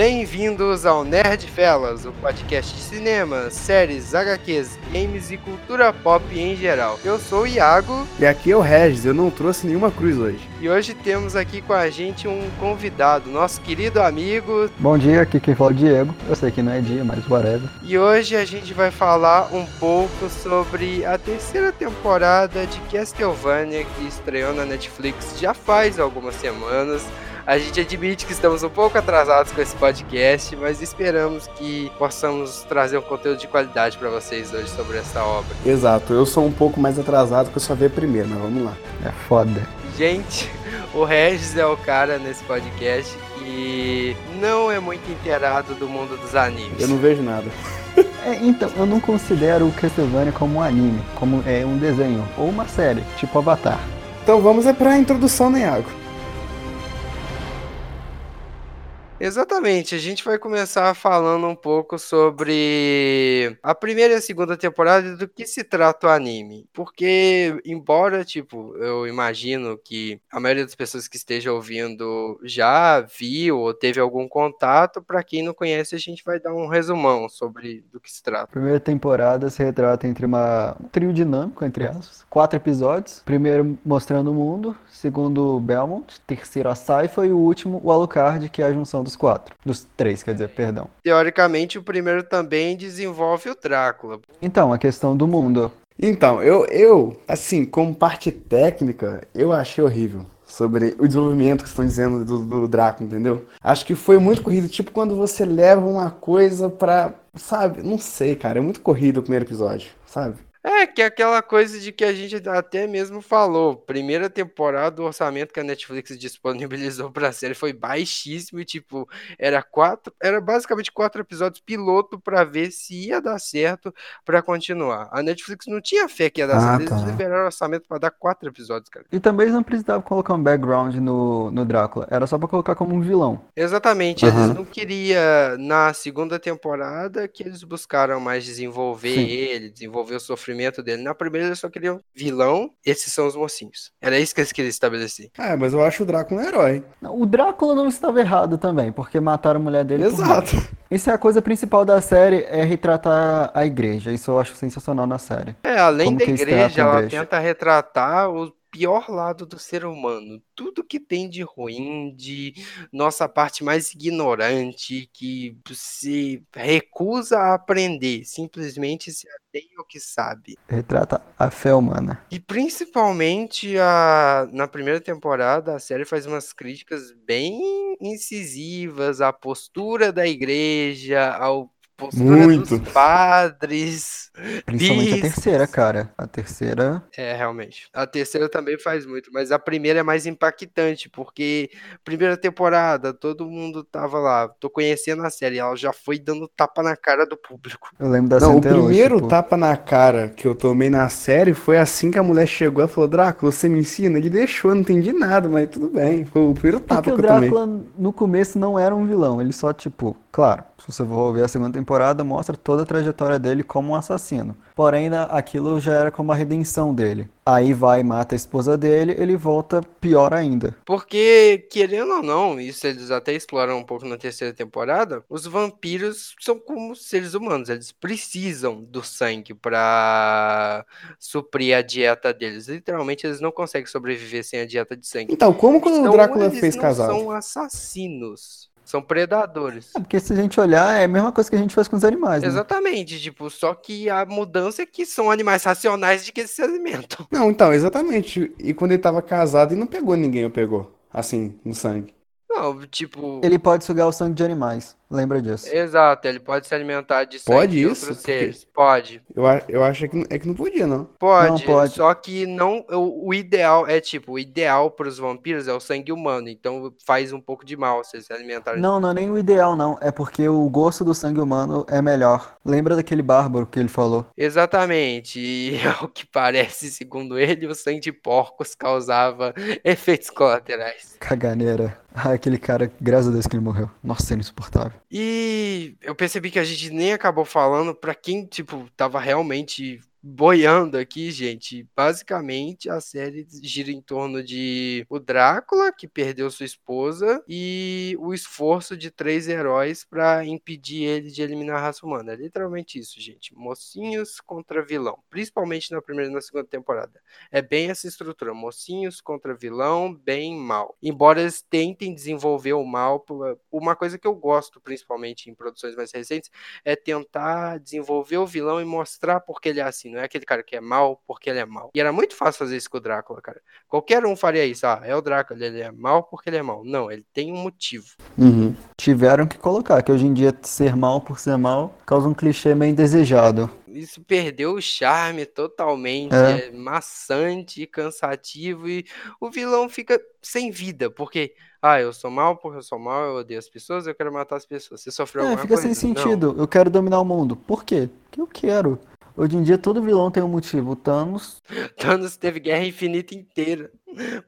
Bem-vindos ao Nerd Fellas, o podcast de cinema, séries, HQs, games e cultura pop em geral. Eu sou o Iago. E aqui é o Regis, eu não trouxe nenhuma cruz hoje. E hoje temos aqui com a gente um convidado, nosso querido amigo. Bom dia, aqui quem fala é o Diego. Eu sei que não é dia, mas whatever. E hoje a gente vai falar um pouco sobre a terceira temporada de Castlevania que estreou na Netflix já faz algumas semanas. A gente admite que estamos um pouco atrasados com esse podcast, mas esperamos que possamos trazer um conteúdo de qualidade para vocês hoje sobre essa obra. Exato, eu sou um pouco mais atrasado que eu só vi primeiro, mas vamos lá. É foda. Gente, o Regis é o cara nesse podcast que não é muito inteirado do mundo dos animes. Eu não vejo nada. É, então, eu não considero o Castlevania como um anime, como é um desenho ou uma série, tipo Avatar. Então vamos é pra introdução, né, Iago? Exatamente, a gente vai começar falando um pouco sobre a primeira e a segunda temporada do que se trata o anime. Porque, embora, tipo, eu imagino que a maioria das pessoas que esteja ouvindo já viu ou teve algum contato, para quem não conhece, a gente vai dar um resumão sobre do que se trata. A primeira temporada se retrata entre uma um trio dinâmico, entre aspas, quatro episódios. Primeiro mostrando o mundo, segundo Belmont, terceiro a Saifa e o último o Alucard, que é a junção dos quatro. Dos três, quer dizer, perdão. Teoricamente, o primeiro também desenvolve o Drácula. Então, a questão do mundo. Então, eu, eu, assim, como parte técnica, eu achei horrível sobre o desenvolvimento que estão dizendo do, do Drácula, entendeu? Acho que foi muito corrido, tipo quando você leva uma coisa pra, sabe, não sei, cara, é muito corrido o primeiro episódio, sabe? É, que é aquela coisa de que a gente até mesmo falou. Primeira temporada, o orçamento que a Netflix disponibilizou pra série foi baixíssimo tipo, era quatro. Era basicamente quatro episódios piloto pra ver se ia dar certo pra continuar. A Netflix não tinha fé que ia dar Ah, certo. Eles tá. liberaram o orçamento pra dar quatro episódios, cara. E também eles não precisavam colocar um background no, no Drácula, era só pra colocar como um vilão. Exatamente, eles Aham. não queriam, na segunda temporada, que eles buscaram mais desenvolver Sim. ele, desenvolver o sofrimento dele. Na primeira, eles só queriam vilão, esses são os mocinhos. Era isso que eles queriam estabelecer. Ah, mas eu acho o Drácula um herói. O Drácula não estava errado também, porque mataram a mulher dele Exato. Isso é a coisa principal da série, é retratar a igreja. Isso eu acho sensacional na série. É, além Como da igreja, ela igreja? tenta retratar o pior lado do ser humano. Tudo que tem de ruim, de nossa parte mais ignorante, que se recusa a aprender, simplesmente se atém ao que sabe. Retrata a fé humana. E principalmente a, na primeira temporada, a série faz umas críticas bem incisivas à postura da igreja, ao postura Muito. dos padres. Principalmente a terceira, cara. A terceira. É, realmente. A terceira também faz muito, mas a primeira é mais impactante, porque primeira temporada, todo mundo tava lá, tô conhecendo a série, ela já foi dando tapa na cara do público. Eu lembro da Não, cena o hoje, primeiro tipo, tapa na cara que eu tomei na série foi assim que a mulher chegou e falou: Drácula, você me ensina? Ele deixou, eu não entendi nada, mas tudo bem. Foi o primeiro tapa Porque o que eu tomei. Drácula no começo não era um vilão, ele só, tipo, claro, se você for ver a segunda temporada, mostra toda a trajetória dele como um assassino. Porém, na- aquilo já era como a redenção dele. Aí vai e mata a esposa dele, ele volta pior ainda. Porque, querendo ou não, isso eles até exploram um pouco na terceira temporada, os vampiros são como seres humanos, eles precisam do sangue pra suprir a dieta deles. Literalmente, eles não conseguem sobreviver sem a dieta de sangue. Então, como que o Então, Drácula eles fez não casado? são assassinos, são predadores. É, porque se a gente olhar, é a mesma coisa que a gente faz com os animais, né? Exatamente, tipo, só que a mudança é que são animais racionais de que eles se alimentam. Não, então, exatamente. E quando ele tava casado, ele não pegou ninguém, ou pegou? Assim, no sangue. Não, tipo, Ele pode sugar o sangue de animais, lembra disso. exato, ele pode se alimentar de sangue Pode de isso? outros seres. Pode. Eu, eu acho que, é que não podia, não. Pode, pode. só que não. O, o ideal é tipo, o ideal para os vampiros é o sangue humano, então faz um pouco de mal se se alimentarem. Não, não é nem o ideal, não. É porque o gosto do sangue humano é melhor. Lembra daquele bárbaro que ele falou? Exatamente, e ao que parece, segundo ele, o sangue de porcos causava efeitos colaterais. Caganeira. Ah, aquele cara, graças a Deus que ele morreu. Nossa, é insuportável. E eu percebi que a gente nem acabou falando pra quem, tipo, tava realmente boiando aqui, gente, basicamente a série gira em torno de o Drácula, que perdeu sua esposa, e o esforço de três heróis para impedir ele de eliminar a raça humana. É literalmente isso, gente. Mocinhos contra vilão, principalmente na primeira e na segunda temporada. É bem essa estrutura, mocinhos contra vilão, bem mal. Embora eles tentem desenvolver o mal, uma coisa que eu gosto, principalmente em produções mais recentes, é tentar desenvolver o vilão e mostrar porque ele é assim. Não é aquele cara que é mal porque ele é mal. E era muito fácil fazer isso com o Drácula, cara. Qualquer um faria isso. Ah, é o Drácula, ele é mal porque ele é mal. Não, ele tem um motivo. Uhum. Tiveram que colocar, que hoje em dia ser mal por ser mal causa um clichê meio indesejado. Isso perdeu o charme totalmente. É, é maçante, cansativo e o vilão fica sem vida, porque ah, eu sou mal porque eu sou mal, eu odeio as pessoas, eu quero matar as pessoas. Você sofreu é, alguma fica coisa? sem sentido. Não. Eu quero dominar o mundo. Por quê? Porque eu quero. Hoje em dia todo vilão tem um motivo. O Thanos. Thanos teve Guerra Infinita inteira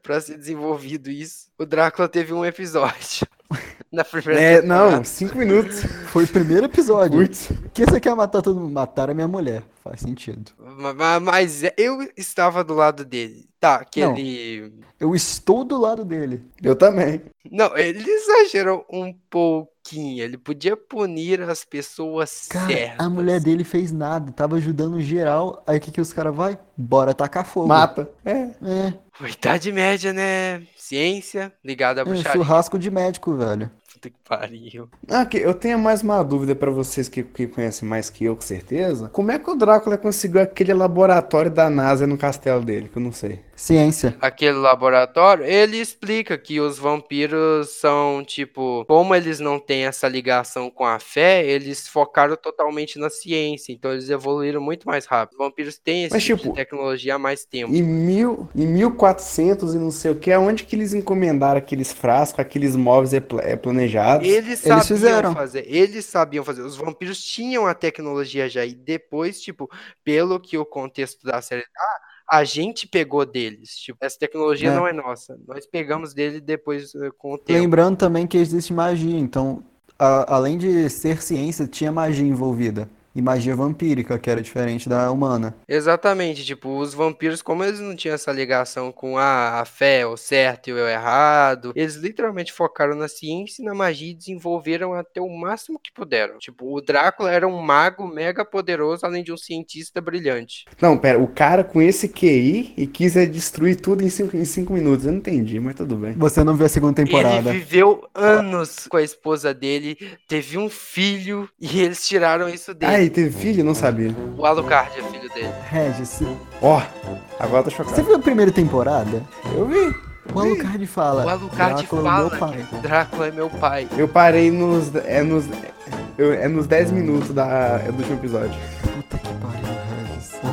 para ser desenvolvido isso. O Drácula teve um episódio. Na primeira é, não, cinco minutos. Foi o primeiro episódio. Putz. que você quer matar todo mundo? Matar a minha mulher. Faz sentido. Mas, mas eu estava do lado dele. Tá, que não, ele. Eu estou do lado dele. Eu também. Não, ele exagerou um pouquinho. Ele podia punir as pessoas cara, certas. A mulher dele fez nada, tava ajudando geral. Aí o que, que os caras vai? Bora tacar fogo. Mata. É. É. Idade média, né? Ciência ligada a é, bruxaria. É, churrasco de médico, velho. Puta que pariu. Ah, que eu tenho mais uma dúvida para vocês que, que conhecem mais que eu, com certeza. Como é que o Drácula conseguiu aquele laboratório da NASA no castelo dele? Que eu não sei. Ciência. Aquele laboratório, ele explica que os vampiros são, tipo, como eles não têm essa ligação com a fé, eles focaram totalmente na ciência. Então eles evoluíram muito mais rápido. Os vampiros têm esse Mas, tipo, tipo de tecnologia há mais tempo. Em, mil, em 1400 e não sei o que, aonde que eles encomendaram aqueles frascos, aqueles móveis é, é planejados? Eles sabiam eles fizeram. fazer. Eles sabiam fazer. Os vampiros tinham a tecnologia já. E depois, tipo, pelo que o contexto da série. Ah, a gente pegou deles. Tipo, essa tecnologia é. não é nossa. Nós pegamos dele depois eh, com o tempo. Lembrando também que existe magia, então, a, além de ser ciência, tinha magia envolvida e magia vampírica, que era diferente da humana. Exatamente, tipo, os vampiros, como eles não tinham essa ligação com a, a fé, o certo e o errado, eles literalmente focaram na ciência e na magia e desenvolveram até o máximo que puderam. Tipo, o Drácula era um mago mega poderoso, além de um cientista brilhante. Não, pera, o cara com esse QI e quis é destruir tudo em cinco, em cinco minutos. Eu não entendi, mas tudo bem. Você não viu a segunda temporada. Ele viveu anos com a esposa dele, teve um filho e eles tiraram isso dele. Ai, teve filho? Não sabia. O Alucard é filho dele. Regis. Ó, oh, agora tô chocado. Você viu a primeira temporada? Eu vi. O Alucard fala. O Alucard Drácula fala. É meu pai. Drácula é meu pai. Eu parei nos. É nos. Eu, é nos 10 minutos da, do último episódio. Puta que pariu.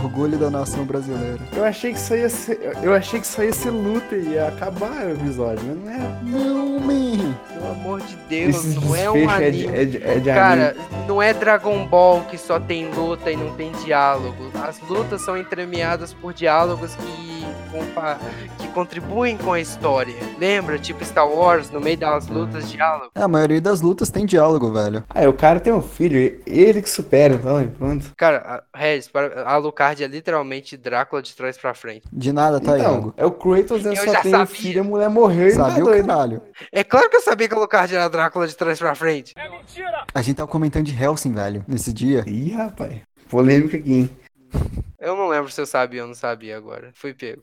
Orgulho da nação brasileira. Eu achei que isso ia ser. Eu achei que isso ia ser luta e ia acabar o episódio, mas não é. Não, man. Pelo amor de Deus, Esse não é um anime. É de, é de, Cara, não é Dragon Ball que só tem luta e não tem diálogo. As lutas são entremeadas por diálogos que, que contribuem com a história. Lembra? Tipo Star Wars, no meio das lutas, diálogo. É, a maioria das lutas tem diálogo, velho. Ah, o cara tem um filho, ele que supera, então, pronto. Cara, Regis, a Alucard é literalmente Drácula de trás pra frente. De nada, tá, então, Iago? É o Kratos, ele só tem um filho, a mulher morreu e Sabia tá o caralho. É claro que eu sabia que a Alucard era Drácula de trás pra frente. É mentira! A gente tava comentando de Helsing, velho, nesse dia. Ih, rapaz. Polêmica aqui, hein? Eu não lembro se eu sabia ou não sabia agora. Fui pego.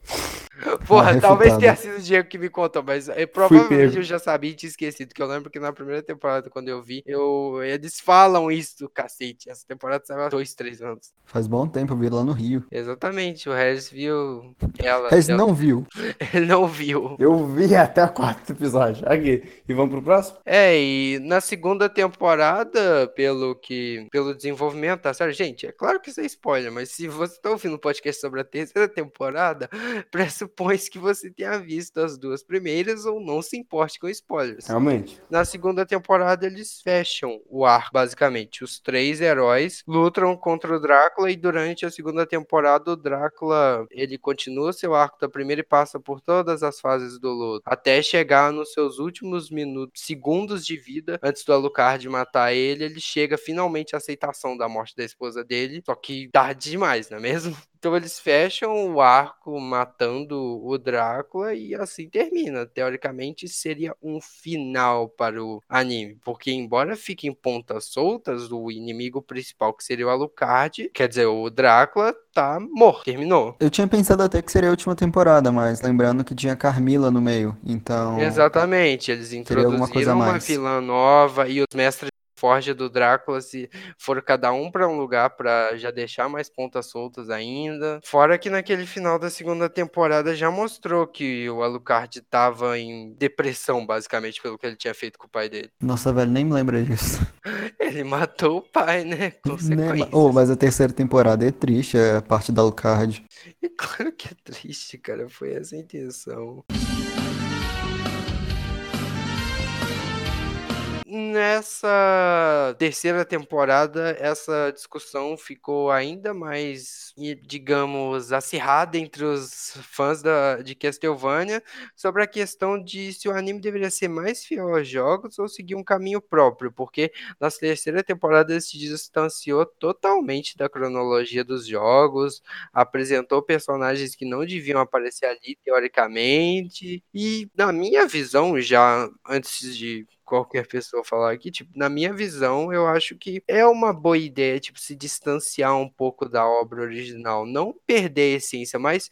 Porra, talvez tenha sido o Diego que me contou, mas eu, provavelmente eu já sabia e tinha esquecido. Que eu lembro que na primeira temporada, quando eu vi, eu, eles falam isso do cacete. Essa temporada saiu há dois, três anos. Faz bom tempo, eu vi lá no Rio. Regis, o Regis viu ela. Regis não viu. Ele não viu. Eu vi até o quarto episódio. Aqui. E vamos pro próximo? É, e na segunda temporada, pelo que. pelo desenvolvimento da série, gente, é claro que isso é spoiler, mas se você tá ouvindo um podcast sobre a terceira temporada, presta pressupõe-se que você tenha visto as duas primeiras ou não se importe com spoilers. Realmente. Na segunda temporada, eles fecham o ar, basicamente. Os três heróis lutam contra o Drácula e durante a segunda temporada, o Drácula ele continua seu arco da primeira e passa por todas as fases do luto, até chegar nos seus últimos minutos, segundos de vida, antes do Alucard matar ele, ele chega finalmente à aceitação da morte da esposa dele, só que tarde demais, não é mesmo? Então eles fecham o arco matando o Drácula e assim termina. Teoricamente seria um final para o anime, porque embora fiquem pontas soltas, o inimigo principal que seria o Alucard, quer dizer, o Drácula tá morto, terminou. Eu tinha pensado até que seria a última temporada, mas lembrando que tinha Carmila no meio, então... Exatamente, eles introduziram uma vilã nova e os mestres forja do Drácula se for cada um para um lugar para já deixar mais pontas soltas ainda. Fora que naquele final da segunda temporada já mostrou que o Alucard tava em depressão, basicamente, pelo que ele tinha feito com o pai dele. Nossa, velho, nem me lembra disso. Ele matou o pai, né? Consequências. Oh, mas a terceira temporada é triste, é a parte da Alucard. E claro que é triste, cara. Foi essa a intenção. Nessa terceira temporada, essa discussão ficou ainda mais, digamos, acirrada entre os fãs da, de Castlevania sobre a questão de se o anime deveria ser mais fiel aos jogos ou seguir um caminho próprio, porque na terceira temporada ele se distanciou totalmente da cronologia dos jogos, apresentou personagens que não deviam aparecer ali teoricamente, e na minha visão, já antes de qualquer pessoa falar aqui, tipo, na minha visão, eu acho que é uma boa ideia, tipo, se distanciar um pouco da obra original, não perder a essência, mas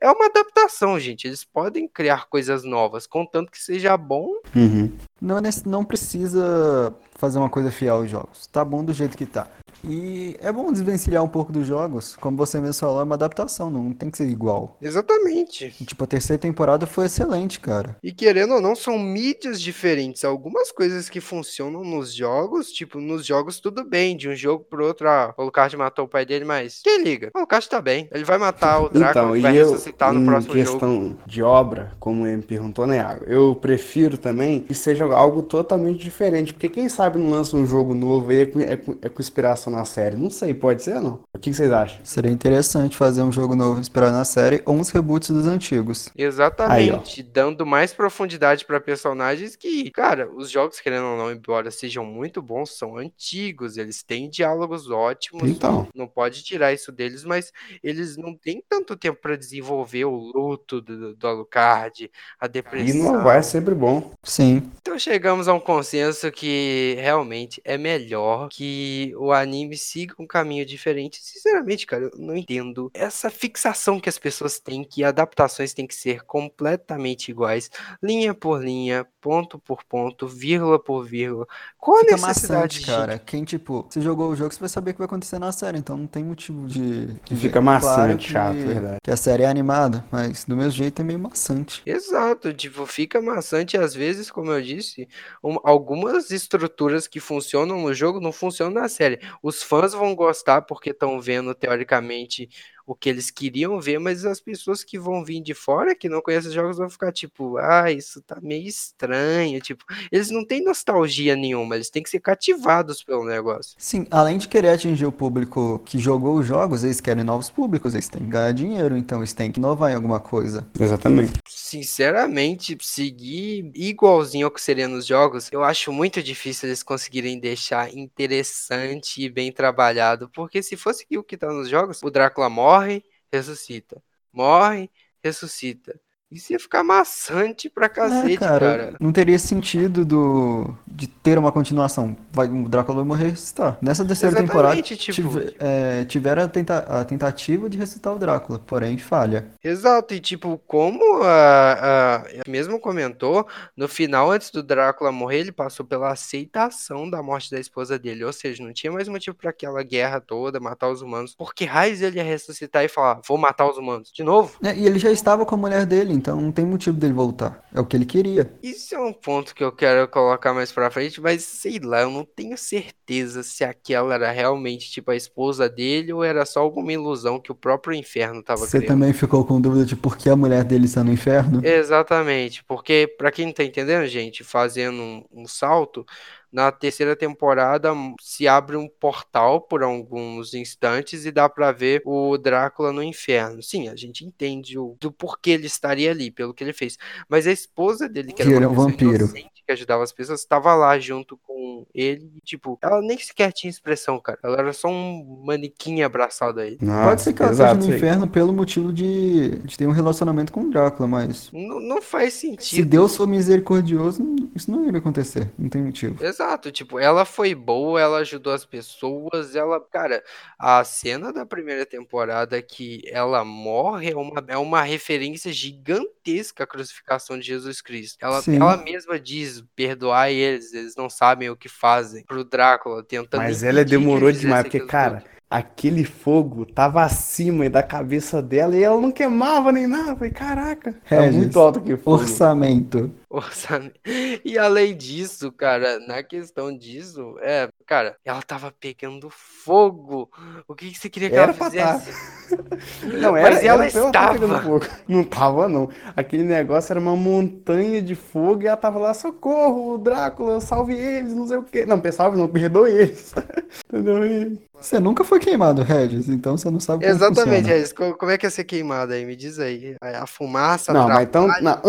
é uma adaptação, gente. Eles podem criar coisas novas, contanto que seja bom. Uhum. Não, é não precisa fazer uma coisa fiel aos jogos. Tá bom do jeito que tá. E é bom desvencilhar um pouco dos jogos. Como você mesmo falou, é uma adaptação, não tem que ser igual. Exatamente. E, tipo, a terceira temporada foi excelente, cara. E querendo ou não, são mídias diferentes. Algumas coisas que funcionam nos jogos, tipo, nos jogos tudo bem, de um jogo pro outro, ah, o Lucas matou o pai dele, mas quem liga? O Lucas tá bem. Ele vai matar o Drácula então, e vai eu, ressuscitar no próximo questão jogo. questão de obra, como ele me perguntou, né? Eu prefiro também que seja algo totalmente diferente, porque quem sabe não lança um jogo novo aí é com, é com, é com inspiração na série. Não sei, pode ser ou não? O que vocês acham? Seria interessante fazer um jogo novo inspirado na série ou uns reboots dos antigos. Exatamente, Aí, dando mais profundidade para personagens que, cara, os jogos, querendo ou não, embora sejam muito bons, são antigos, eles têm diálogos ótimos. Então. Não pode tirar isso deles, mas eles não têm tanto tempo para desenvolver o luto do, do Alucard, a depressão. E não vai sempre bom. Sim. Então chegamos a um consenso que realmente é melhor que o anime anime siga um caminho diferente. Sinceramente, cara, eu não entendo essa fixação que as pessoas têm que adaptações têm que ser completamente iguais, linha por linha, ponto por ponto, vírgula por vírgula. Qual Fica a necessidade, maçante, cara? Quem, tipo, você jogou o jogo, você vai saber o que vai acontecer na série, então não tem motivo de... de Fica maçante, claro que, chato, verdade. Que a série é animada, mas do mesmo jeito é meio maçante. Exato, tipo, fica maçante às vezes, como eu disse, um, algumas estruturas que funcionam no jogo não funcionam na série. Os fãs vão gostar porque estão vendo, teoricamente, o que eles queriam ver, mas as pessoas que vão vir de fora, que não conhecem os jogos, vão ficar tipo, ah, isso tá meio estranho. Tipo, eles não têm nostalgia nenhuma, eles têm que ser cativados pelo negócio. Sim, além de querer atingir o público que jogou os jogos, eles querem novos públicos, eles têm que ganhar dinheiro, então eles têm que inovar em alguma coisa. Exatamente. Sinceramente, seguir igualzinho ao que seria nos jogos, eu acho muito difícil eles conseguirem deixar interessante e bem trabalhado, porque se fosse o que tá nos jogos, o Drácula morre morre, ressuscita. Morre, ressuscita. Isso ia ficar maçante pra cacete, é, cara, cara, Não teria sentido do, de ter uma continuação. Vai, o Drácula vai morrer ressuscitar. Nessa terceira Exatamente, temporada, tipo, tive. É, tiveram a, tenta, a, tentativa de ressuscitar o Drácula, porém falha. Exato, e tipo, como a, a, mesmo comentou, no final, antes do Drácula morrer, ele passou pela aceitação da morte da esposa dele. Ou seja, não tinha mais motivo para aquela guerra toda, matar os humanos. Porque raiz ele ia ressuscitar e falar, vou matar os humanos. De novo? É, e ele já estava com a mulher dele, então não tem motivo dele voltar. É o que ele queria. Isso é um ponto que eu quero colocar mais pra frente, mas sei lá, eu não tenho certeza se aquela era realmente tipo a esposa dele ou era só alguma ilusão que o próprio inferno tava Você criando. também ficou com dúvida de por que a mulher dele está no inferno? Exatamente, porque pra quem não tá entendendo, gente, fazendo um, um salto, na terceira temporada hum, se abre um portal por alguns instantes e dá pra ver o Drácula no inferno. Sim, a gente entende o, do porquê ele estaria ali, pelo que ele fez. Mas a esposa dele, que Que era um vampiro. inocente, que ajudava as pessoas, estava lá junto com ele. e, Tipo, ela nem sequer tinha expressão, cara. Ela era só um manequim abraçado a ele. Pode ser que ela esteja no inferno pelo motivo de, de ter um relacionamento com o Drácula, mas Não, não faz se sentido. Deus for misericordioso, isso não iria acontecer. Não tem motivo. Exato, tipo, ela foi boa, ela ajudou as pessoas, ela, cara, a cena da primeira temporada que ela morre é uma, é uma referência gigantesca à crucificação de Jesus Cristo. Ela, Sim. ela mesma diz, perdoai eles, eles não sabem o que fazem, pro Drácula, tentando Mas ela que demorou demais, porque, cara, aquele fogo tava acima da cabeça dela e ela não queimava nem nada. Eu falei, caraca, é Regis, muito alto aquele fogo. Orçamento. Orçamento. E além disso, cara, na questão disso, é, cara, ela tava pegando fogo. O que que você queria que Era ela tá. fizesse? Não, era, Mas ela pra tá pegando estava. fogo. Não tava, não. Aquele negócio era uma montanha de fogo e ela tava lá, socorro, Drácula, salve eles, não sei o quê. Não, pessoal, não, perdoe eles. Entendeu? E- Você nunca foi queimado, Regis, então você não sabe como Exatamente, funciona. Regis. Co- Como é que ia ser queimado aí? Me diz aí. A fumaça Não, mas então. Não?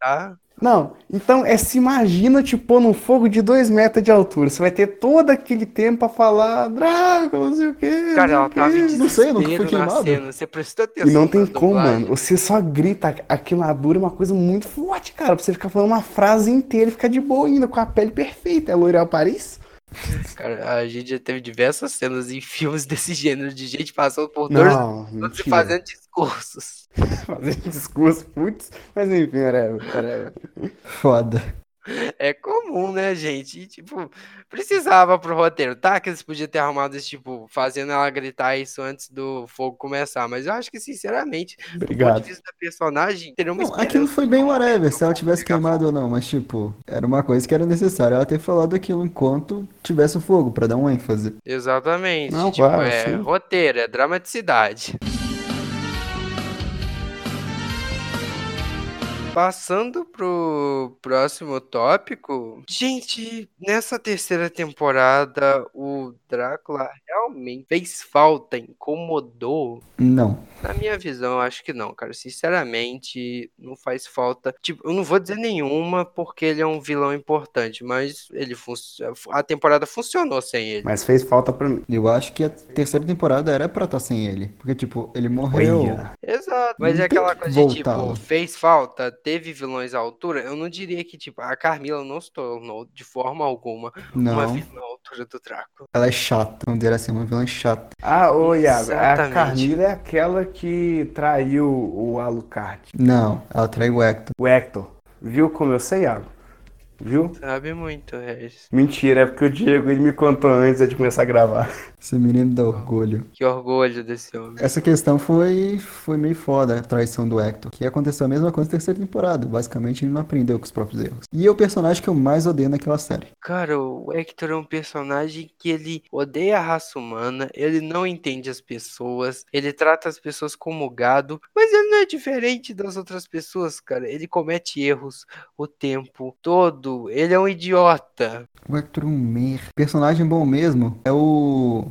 Tá? Não, então é se imagina te pôr num fogo de dois metros de altura. Você vai ter todo aquele tempo pra falar, Drácula, não sei o quê. Cara, não ela sei o tava em. Não sei, nunca na queimado. cena. Você prestou atenção E não tem como, mano. Você só grita. A queimadura é uma coisa muito forte, cara. Pra você ficar falando uma frase inteira e ficar de boa ainda, com a pele perfeita. É L'Oréal Paris? Cara, a gente já teve diversas cenas em filmes desse gênero, de gente passando por minutos e fazendo discursos. Fazendo discurso, putz. Mas enfim, whatever, whatever. Foda. É comum, né, gente? E, tipo, precisava pro roteiro, tá? Que eles podiam ter arrumado isso, tipo, fazendo ela gritar isso antes do fogo começar. Mas eu acho que, sinceramente, do ponto Obrigado. de vista da personagem, teria uma Não, aquilo foi bem um whatever, se ela tivesse queimado ou não, mas tipo, era uma coisa que era necessária ela ter falado aquilo enquanto tivesse o fogo, pra dar um ênfase. Exatamente. Não, tipo, claro, é sim. roteiro, é dramaticidade. Passando pro próximo tópico, gente, nessa terceira temporada o Drácula realmente fez falta, incomodou. Não. Na minha visão, eu acho que não, cara. Sinceramente, não faz falta. Tipo, eu não vou dizer nenhuma porque ele é um vilão importante, mas ele fun- a temporada funcionou sem ele. Mas fez falta pra mim. Eu acho que a terceira temporada era pra estar sem ele. Porque, tipo, ele morreu. Exato, mas Não é aquela que coisa de tipo, fez falta, teve vilões à altura. Eu não diria que, tipo, a Carmila não se tornou de forma alguma uma Não. vilã à altura do Drácula. Ela é chata. Vamos dizer assim, uma vilã chata. Ah, ô Iago, a. Carmila é aquela que traiu o Alucard. Não, ela trai o Hector. O Hector. Viu como eu sei, Iago? Viu? Sabe muito, Regis. Mentira, é porque o Diego ele me contou antes de começar a gravar. Esse menino dá orgulho. Que orgulho desse homem. Essa questão foi, foi meio foda, a traição do Hector. Que aconteceu a mesma coisa na terceira temporada. Basicamente, ele não aprendeu com os próprios erros. E é o personagem que eu mais odeio naquela série. Cara, o Hector é um personagem que ele odeia a raça humana, ele não entende as pessoas, ele trata as pessoas como gado, mas ele não é diferente das outras pessoas, cara. Ele comete erros o tempo todo. Ele é um idiota. O um mer. Personagem bom mesmo é o.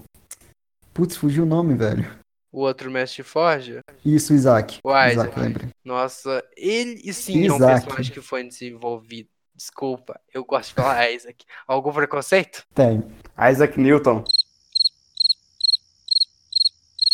Putz, fugiu o nome, velho. O outro mestre forja, Isso, Isaac. O Isaac. Isaac, lembrei. nossa, ele e sim é um Isaac. personagem que foi desenvolvido. Desculpa, eu gosto de falar Isaac. Algum preconceito? Tem. Isaac Newton.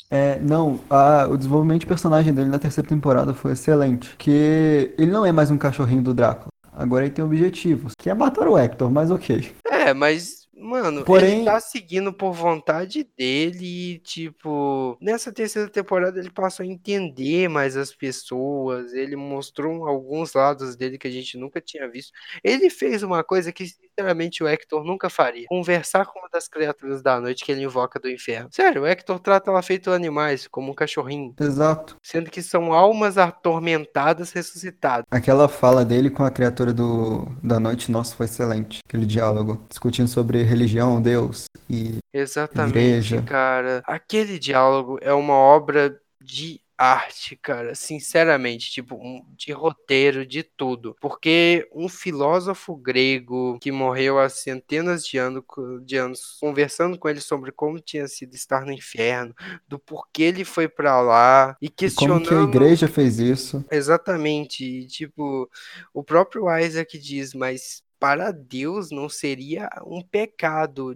É, não, a- o desenvolvimento de personagem dele na terceira temporada foi excelente. Porque ele não é mais um cachorrinho do Drácula. Agora ele tem objetivos, que é matar o Hector, mas ok. É, mas, mano, Porém- ele tá seguindo por vontade dele e, tipo, nessa terceira temporada ele passou a entender mais as pessoas, ele mostrou alguns lados dele que a gente nunca tinha visto. Ele fez uma coisa que, sinceramente o Hector nunca faria. Conversar com uma das criaturas da noite que ele invoca do inferno. Sério, o Hector trata ela feito animais, como um cachorrinho. Exato. Sendo que são almas atormentadas ressuscitadas. Aquela fala dele com a criatura do, da noite, nossa, foi excelente. Aquele diálogo, discutindo sobre religião, Deus e Exatamente, igreja. cara. Aquele diálogo é uma obra de arte, cara, sinceramente, tipo, de roteiro, de tudo. Porque um filósofo grego que morreu há centenas de, ano, de anos, conversando com ele sobre como tinha sido estar no inferno, do porquê ele foi pra lá, e E como que a questionando igreja fez isso? Exatamente, e, tipo, o próprio Isaac diz, mas para Deus não seria um pecado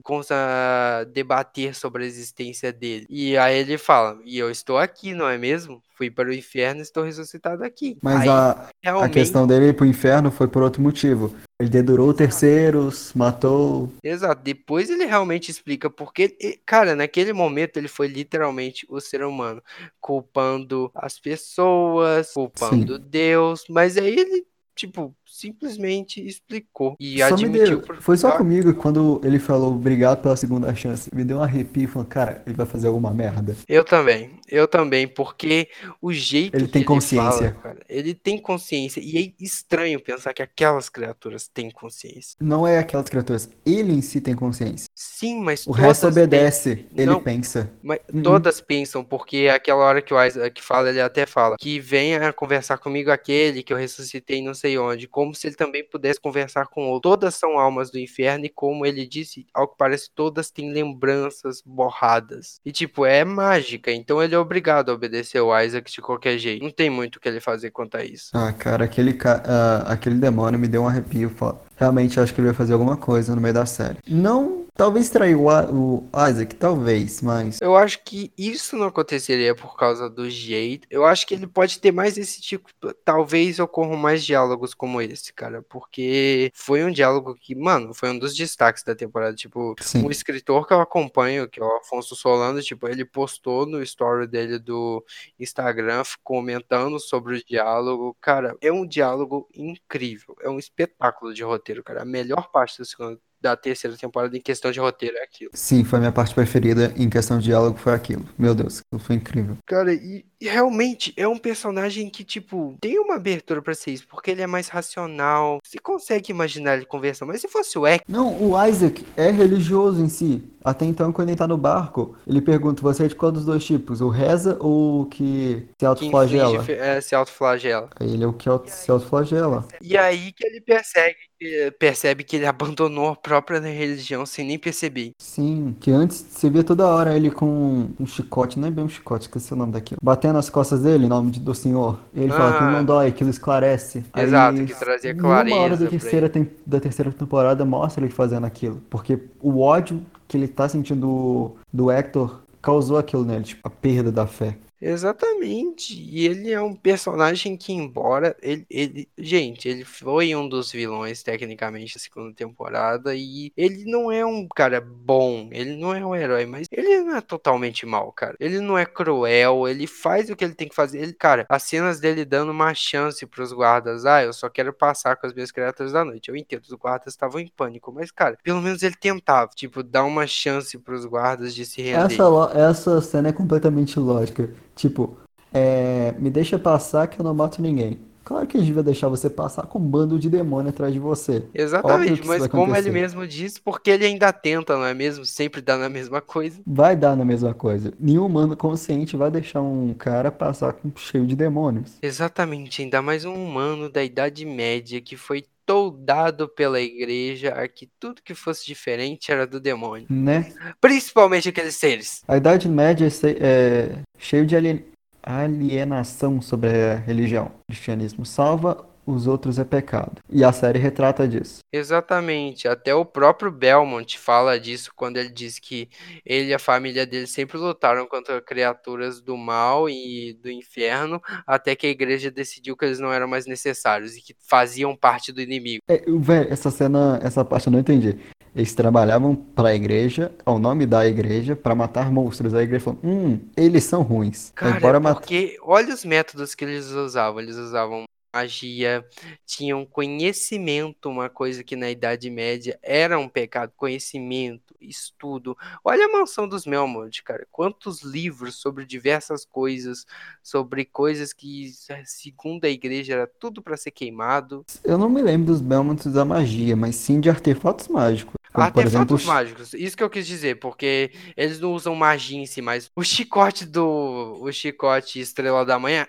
debater sobre a existência dele. E aí ele fala, e eu estou aqui, não é mesmo? Fui para o inferno e estou ressuscitado aqui. Mas Aí a, a realmente, questão dele ir pro inferno foi por outro motivo. Ele dedurou terceiros, matou. exato, depois ele realmente explica porque, cara, naquele momento ele foi literalmente o ser humano, culpando as pessoas, culpando Deus, mas aí ele, tipo, simplesmente explicou e Só admitiu deu. Foi só comigo quando ele falou obrigado pela segunda chance. Me deu um arrepio, falou, cara, ele vai fazer alguma merda. Eu também, eu também, porque o jeito Ele tem ele consciência. fala, cara, ele tem consciência, e é estranho pensar que aquelas criaturas têm consciência. Não é aquelas criaturas. Ele em si tem consciência. Sim, mas O resto obedece. Ele Não. pensa. Mas Uhum. todas pensam, porque aquela hora que o Isaac fala, ele até fala que venha conversar comigo aquele que eu ressuscitei não sei onde, como se ele também pudesse conversar com outro. Todas são almas do inferno e como ele disse, ao que parece, todas têm lembranças borradas. E tipo, é mágica, então ele é obrigado a obedecer o Isaac de qualquer jeito. Não tem muito o que ele fazer quanto a isso. Ah, cara, aquele, ca... ah, aquele demônio me deu um arrepio. fala, Realmente acho que ele vai fazer alguma coisa no meio da série. Não, talvez trair o, o Isaac, talvez, mas. Eu acho que isso não aconteceria por causa do jeito. Eu acho que ele pode ter mais esse tipo. Talvez ocorram mais diálogos como esse, cara. Porque foi um diálogo que, mano, foi um dos destaques da temporada. Tipo, Sim. um escritor que eu acompanho, que é o Afonso Solano, tipo, ele postou no story dele do Instagram comentando sobre o diálogo. Cara, é um diálogo incrível. É um espetáculo de roteiro, cara. A melhor parte da segunda. Da terceira temporada em questão de roteiro é aquilo. Sim, foi a minha parte preferida em questão de diálogo, foi aquilo. Meu Deus, aquilo foi incrível. Cara, e, e realmente é um personagem que, tipo, tem uma abertura pra ser isso, porque ele é mais racional. Você consegue imaginar ele conversando, mas se fosse o Eck, Não, o Isaac é religioso em si. Até então, quando ele tá no barco, ele pergunta: você é de qual dos dois tipos? O reza ou o que se que autoflagela? inflige, é, se autoflagela. Aí Ele é o que auto- se autoflagela. E aí que ele persegue, que- percebe que ele abandonou a própria religião sem nem perceber. Sim, que antes você via toda hora ele com um chicote, não é bem um chicote, esqueci o nome daquilo. Batendo nas costas dele, em nome do senhor. Ele fala que Ah. não dói, aquilo esclarece. Exato, que trazia Nenhuma hora clareza da terceira, tem- da terceira temporada mostra ele fazendo aquilo. Porque o ódio que ele tá sentindo do, do Hector causou aquilo nele, tipo, a perda da fé. Exatamente. E ele é um personagem que, embora ele, ele, gente, ele foi um dos vilões tecnicamente da segunda temporada e ele não é um cara bom, ele não é um herói, mas ele não é totalmente mal, cara. Ele não é cruel, ele faz o que ele tem que fazer. Ele, cara, as cenas dele dando uma chance pros guardas, ah, eu só quero passar com as minhas criaturas da noite. Eu entendo, os guardas estavam em pânico, mas cara, pelo menos ele tentava, tipo, dar uma chance pros guardas de se render. Essa, essa cena é completamente lógica. Tipo, é, me deixa passar que eu não mato ninguém. Claro que a gente vai deixar você passar com um bando de demônio atrás de você. Exatamente, mas como ele mesmo disse, porque ele ainda tenta, não é mesmo? Sempre dá na mesma coisa. Vai dar na mesma coisa. Nenhum humano consciente vai deixar um cara passar com cheio de demônios. Exatamente, ainda mais um humano da Idade Média que foi toldado pela igreja a que tudo que fosse diferente era do demônio. Né? Principalmente aqueles seres. A Idade Média é é cheio de alien- alienação sobre a religião. O cristianismo salva, os outros é pecado. E a série retrata disso. Exatamente, até o próprio Belmont fala disso quando ele diz que ele e a família dele sempre lutaram contra criaturas do mal e do inferno, até que a igreja decidiu que eles não eram mais necessários e que faziam parte do inimigo. É, velho, essa cena, essa parte eu não entendi. Eles trabalhavam pra igreja, ao nome da igreja, pra matar monstros. A igreja falou: Hum, eles são ruins. Cara, é matar. porque olha os métodos que eles usavam. Eles usavam magia, tinham conhecimento, uma coisa que na Idade Média era um pecado, conhecimento, estudo. Olha a mansão dos Melmond, cara, quantos livros sobre diversas coisas, sobre coisas que, segundo a igreja, era tudo para ser queimado. Eu não me lembro dos Belmonts da magia, mas sim de artefatos mágicos. Como, Artefatos exemplo, mágicos, isso que eu quis dizer, porque eles não usam magia em si, mas o chicote do. O chicote Estrela da Manhã,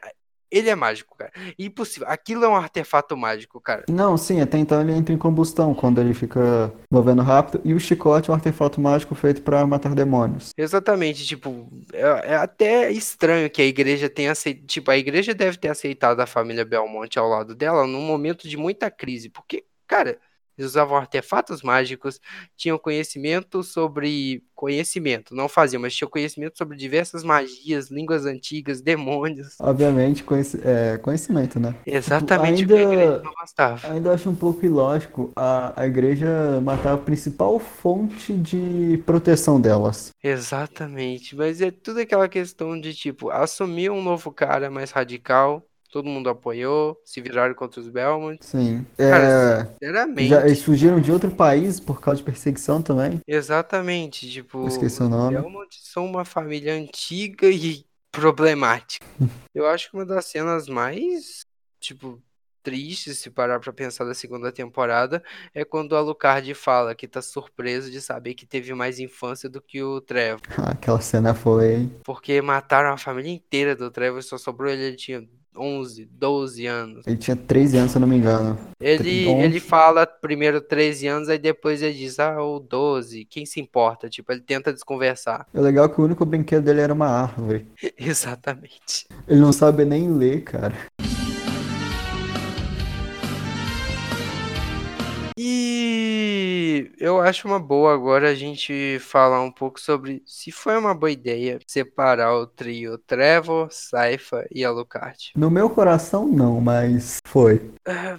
ele é mágico, cara. Impossível. Aquilo é um artefato mágico, cara. Não, sim, até então ele entra em combustão quando ele fica movendo rápido. E o chicote é um artefato mágico feito pra matar demônios. Exatamente, tipo, é, é até estranho que a igreja tenha aceitado. Tipo, a igreja deve ter aceitado a família Belmonte ao lado dela num momento de muita crise. Porque, cara. Eles usavam artefatos mágicos, tinham conhecimento sobre. Conhecimento, não faziam, mas tinham conhecimento sobre diversas magias, línguas antigas, demônios. Obviamente, conheci- é, conhecimento, né? Exatamente ainda-. Ainda acho um pouco ilógico a, a igreja matar a principal fonte de proteção delas. Exatamente, mas é tudo aquela questão de tipo, assumir um novo cara mais radical, todo mundo apoiou, se viraram contra os Belmont. Sim. Cara, É, sinceramente, já, eles fugiram de outro país por causa de perseguição também. exatamente, tipo, Esqueci o os nome. Belmont são uma família antiga e problemática. Eu acho que uma das cenas mais, tipo, tristes, se parar pra pensar da segunda temporada, é quando o Alucard fala que tá surpreso de saber que teve mais infância do que o Trevor. Aquela cena foi. Porque mataram a família inteira do Trevor, só sobrou ele, ele tinha 11, 12 anos. Ele tinha 13 anos, se eu não me engano. Ele, Onze. ele fala primeiro 13 anos, aí depois ele diz, ah, ou 12, quem se importa? Tipo, ele tenta desconversar. É legal que o único brinquedo dele era uma árvore. Exatamente. Ele não sabe nem ler, cara. E eu acho uma boa agora a gente falar um pouco sobre se foi uma boa ideia separar o trio Trevor, Saifa e Alucard. No meu coração, não, mas foi.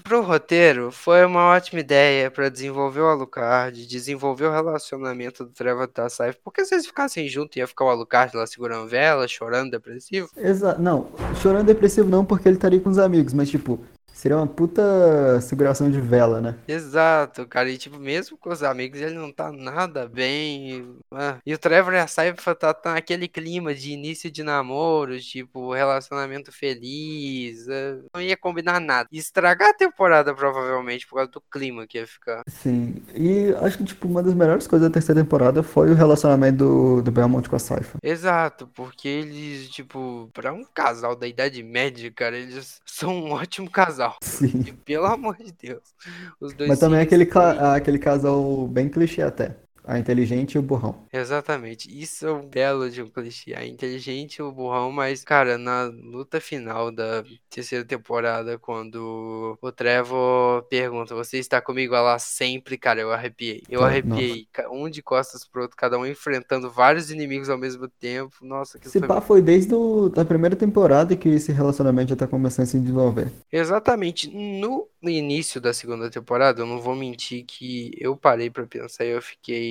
Pro roteiro, foi uma ótima ideia pra desenvolver o Alucard, desenvolver o relacionamento do Trevor e da Saifa. Porque se eles ficassem juntos, ia ficar o Alucard lá segurando vela, chorando, depressivo. Exa não, chorando depressivo não, porque ele estaria com os amigos, mas tipo, seria uma puta seguração de vela, né? Exato, cara. E tipo, mesmo com os amigos, ele não tá nada bem. ah, E o Trevor e a Saifa tá, tá naquele clima de início de namoro, tipo, relacionamento feliz. ah, Não ia combinar nada. Estragar a temporada, provavelmente, por causa do clima que ia ficar. Sim, e acho que tipo, uma das melhores coisas da terceira temporada foi o relacionamento do, do Belmont com a Saifa. Exato, porque eles, tipo, pra um casal da Idade Média, cara, eles são um ótimo casal. Sim. E, pelo amor de Deus. Os dois Mas também é aquele, ca- aquele casal bem clichê até. A inteligente e o burrão. Exatamente, isso é um belo de um clichê. A inteligente e o burrão, mas, cara, na luta final da terceira temporada, quando o Trevor pergunta: Você está comigo lá sempre? Cara, eu arrepiei. Eu arrepiei. ca- Um de costas pro outro, cada um enfrentando vários inimigos ao mesmo tempo. Nossa, que Se foi pá, foi desde o, a primeira temporada que esse relacionamento já tá começando a se desenvolver. Exatamente. No início da segunda temporada, eu não vou mentir que eu parei pra pensar e eu fiquei.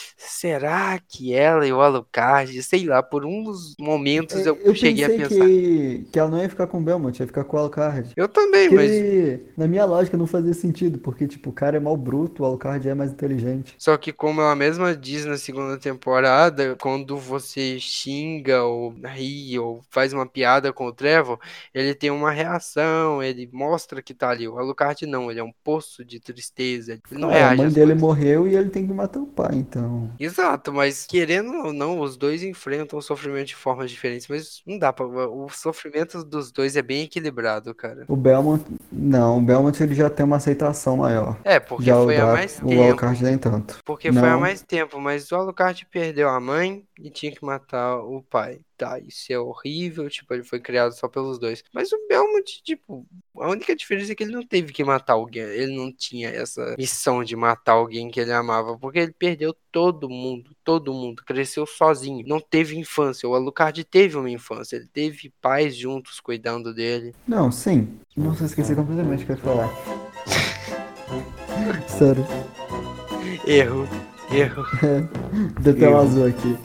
Será que ela e o Alucard, sei lá, por uns momentos eu, Eu cheguei a pensar. que, que ela não ia ficar com o Belmont, ia ficar com o Alucard. Eu também, Porque mas. ele, na minha lógica não fazia sentido, porque tipo, o cara é mal bruto, o Alucard é mais inteligente. Só que como ela mesma diz na segunda temporada, quando você xinga ou ri ou faz uma piada com o Trevor, ele tem uma reação, ele mostra que tá ali. O Alucard não, ele é um poço de tristeza, ele não Ah, a reage mãe às dele coisas. morreu e ele tem que matar o pai, então. Exato, mas querendo ou não, os dois enfrentam o sofrimento de formas diferentes, mas não dá pra. O sofrimento dos dois é bem equilibrado, cara. O Belmont, não, o Belmont ele já tem uma aceitação maior. É, porque Já o, foi há mais o tempo. Alucard nem tanto. Porque foi há Não. mais tempo, mas o Alucard perdeu a mãe e tinha que matar o pai. Tá, isso é horrível, tipo, ele foi criado só pelos dois. Mas o Belmont, tipo, a única diferença é que ele não teve que matar alguém. Ele não tinha essa missão de matar alguém que ele amava, porque ele perdeu todo mundo, todo mundo, cresceu sozinho, não teve infância. O Alucard teve uma infância, ele teve pais juntos cuidando dele. Não, sim. Nossa, eu esqueci completamente o que eu ia falar. Sério, Erro, erro. deu tela azul aqui.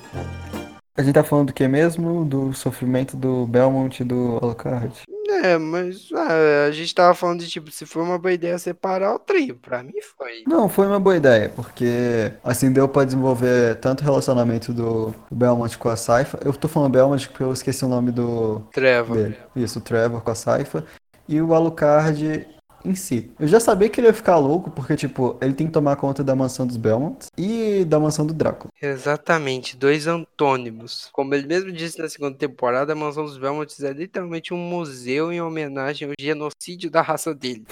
A gente tá falando do que mesmo? Do sofrimento do Belmont e do Alucard? É, mas ah, a gente tava falando de tipo, se foi uma boa ideia separar o trio. Pra mim foi. Não, foi uma boa ideia, porque assim deu pra desenvolver tanto o relacionamento do, do Belmont com a Saifa. Eu tô falando Belmont porque eu esqueci o nome do Trevor. dele. Isso, o Trevor com a Saifa. E o Alucard em si. Eu já sabia que ele ia ficar louco, porque, tipo, ele tem que tomar conta da mansão dos Belmonts e da mansão do Drácula. Exatamente, dois antônimos. Como ele mesmo disse na segunda temporada, a Mansão dos Belmonts é literalmente um museu em homenagem ao genocídio da raça dele.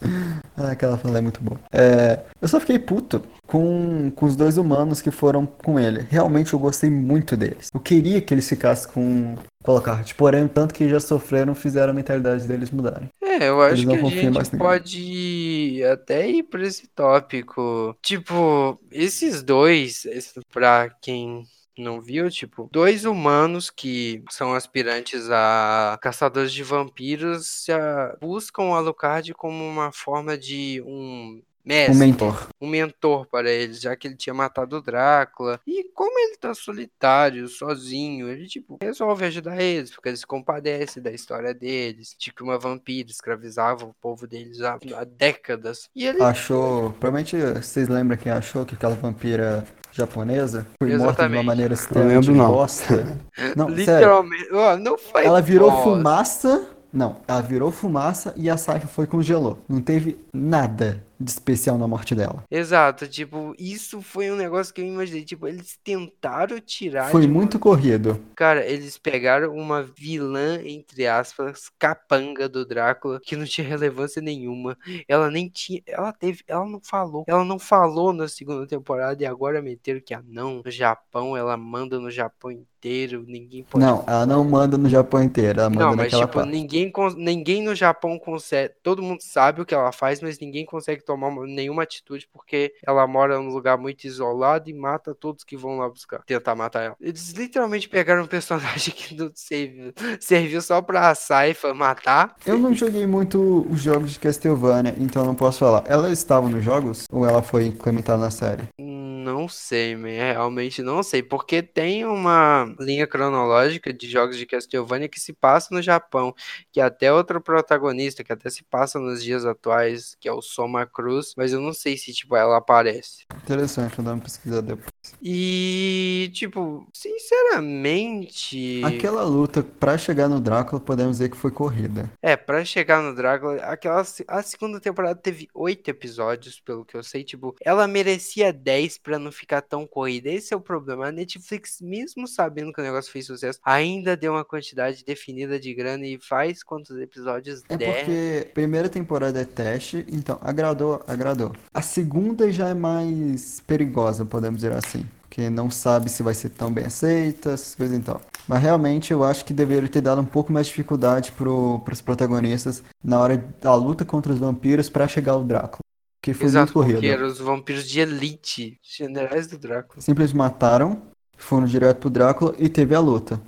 Ah, aquela fala é muito boa. É, eu só fiquei puto com, com os dois humanos que foram com ele. Realmente eu gostei muito deles. Eu queria que eles ficassem com o Alucard. Porém, tanto que já sofreram, fizeram a mentalidade deles mudarem. É, eu acho Eles não que a gente pode até ir pra esse tópico. Tipo, esses dois, pra quem não viu, tipo, dois humanos que são aspirantes a caçadores de vampiros se a- buscam o Alucard como uma forma de um Um mestre mentor. um mentor para eles, já que ele tinha matado o Drácula. E como ele tá solitário, sozinho, ele, tipo, resolve ajudar eles, porque eles se compadecem da história deles, de que uma vampira escravizava o povo deles há, há décadas. E ele. Achou. Provavelmente vocês lembram quem achou que aquela vampira japonesa foi morta de uma Exatamente. maneira lembro, extremamente não. bosta. Não, literalmente. Ó, não foi. Ela virou bosta. fumaça. Não, ela virou fumaça e a Saifa foi e congelou. Não teve nada de especial na morte dela. Exato, tipo, isso foi um negócio que eu imaginei. Tipo, eles tentaram tirar Foi uma muito corrido. Cara, eles pegaram uma vilã, entre aspas, capanga do Drácula, que não tinha relevância nenhuma. Ela nem tinha. Ela teve. Ela não falou. Ela não falou na segunda temporada e agora meteram que, ah, não, no Japão, ela manda no Japão inteiro, ninguém pode. Não, ela não manda no Japão inteiro, ela manda Não, mas naquela tipo, parte. ninguém, ninguém no Japão consegue. Todo mundo sabe o que ela faz, mas ninguém consegue tomar uma- nenhuma atitude porque ela mora num lugar muito isolado e mata todos que vão lá buscar, tentar matar ela. Eles literalmente pegaram um personagem que não serviu, serviu só pra Saifa matar. Eu não joguei muito os jogos de Castlevania, então não posso falar. Ela estava nos jogos ou ela foi implementada na série? Não sei, man, realmente não sei, porque tem uma linha cronológica de jogos de Castlevania que se passa no Japão, que até outro protagonista, que até se passa nos dias atuais, que é o Soma Cruz, mas eu não sei se, tipo, ela aparece. Interessante, vou dar uma pesquisada depois. E, tipo, sinceramente, Aquela luta pra chegar no Drácula, podemos dizer que foi corrida. é, pra chegar no Drácula, aquela, a segunda temporada teve oito episódios, pelo que eu sei, tipo, ela merecia 10 pra não ficar tão corrida. Esse é o problema. A Netflix, mesmo sabendo que o negócio fez sucesso, ainda deu uma quantidade definida de grana e faz quantos episódios É der. porque primeira temporada é teste, então agradou, agradou. A segunda já é mais perigosa, podemos dizer assim. Porque não sabe se vai ser tão bem aceita, essas coisas então. Mas realmente eu acho que deveria ter dado um pouco mais de dificuldade pro, pros protagonistas na hora da luta contra os vampiros pra chegar ao Drácula. Porque foi Exato, muito corrido. eram os vampiros de elite, generais do Drácula. Simplesmente mataram, foram direto pro Drácula e teve a luta.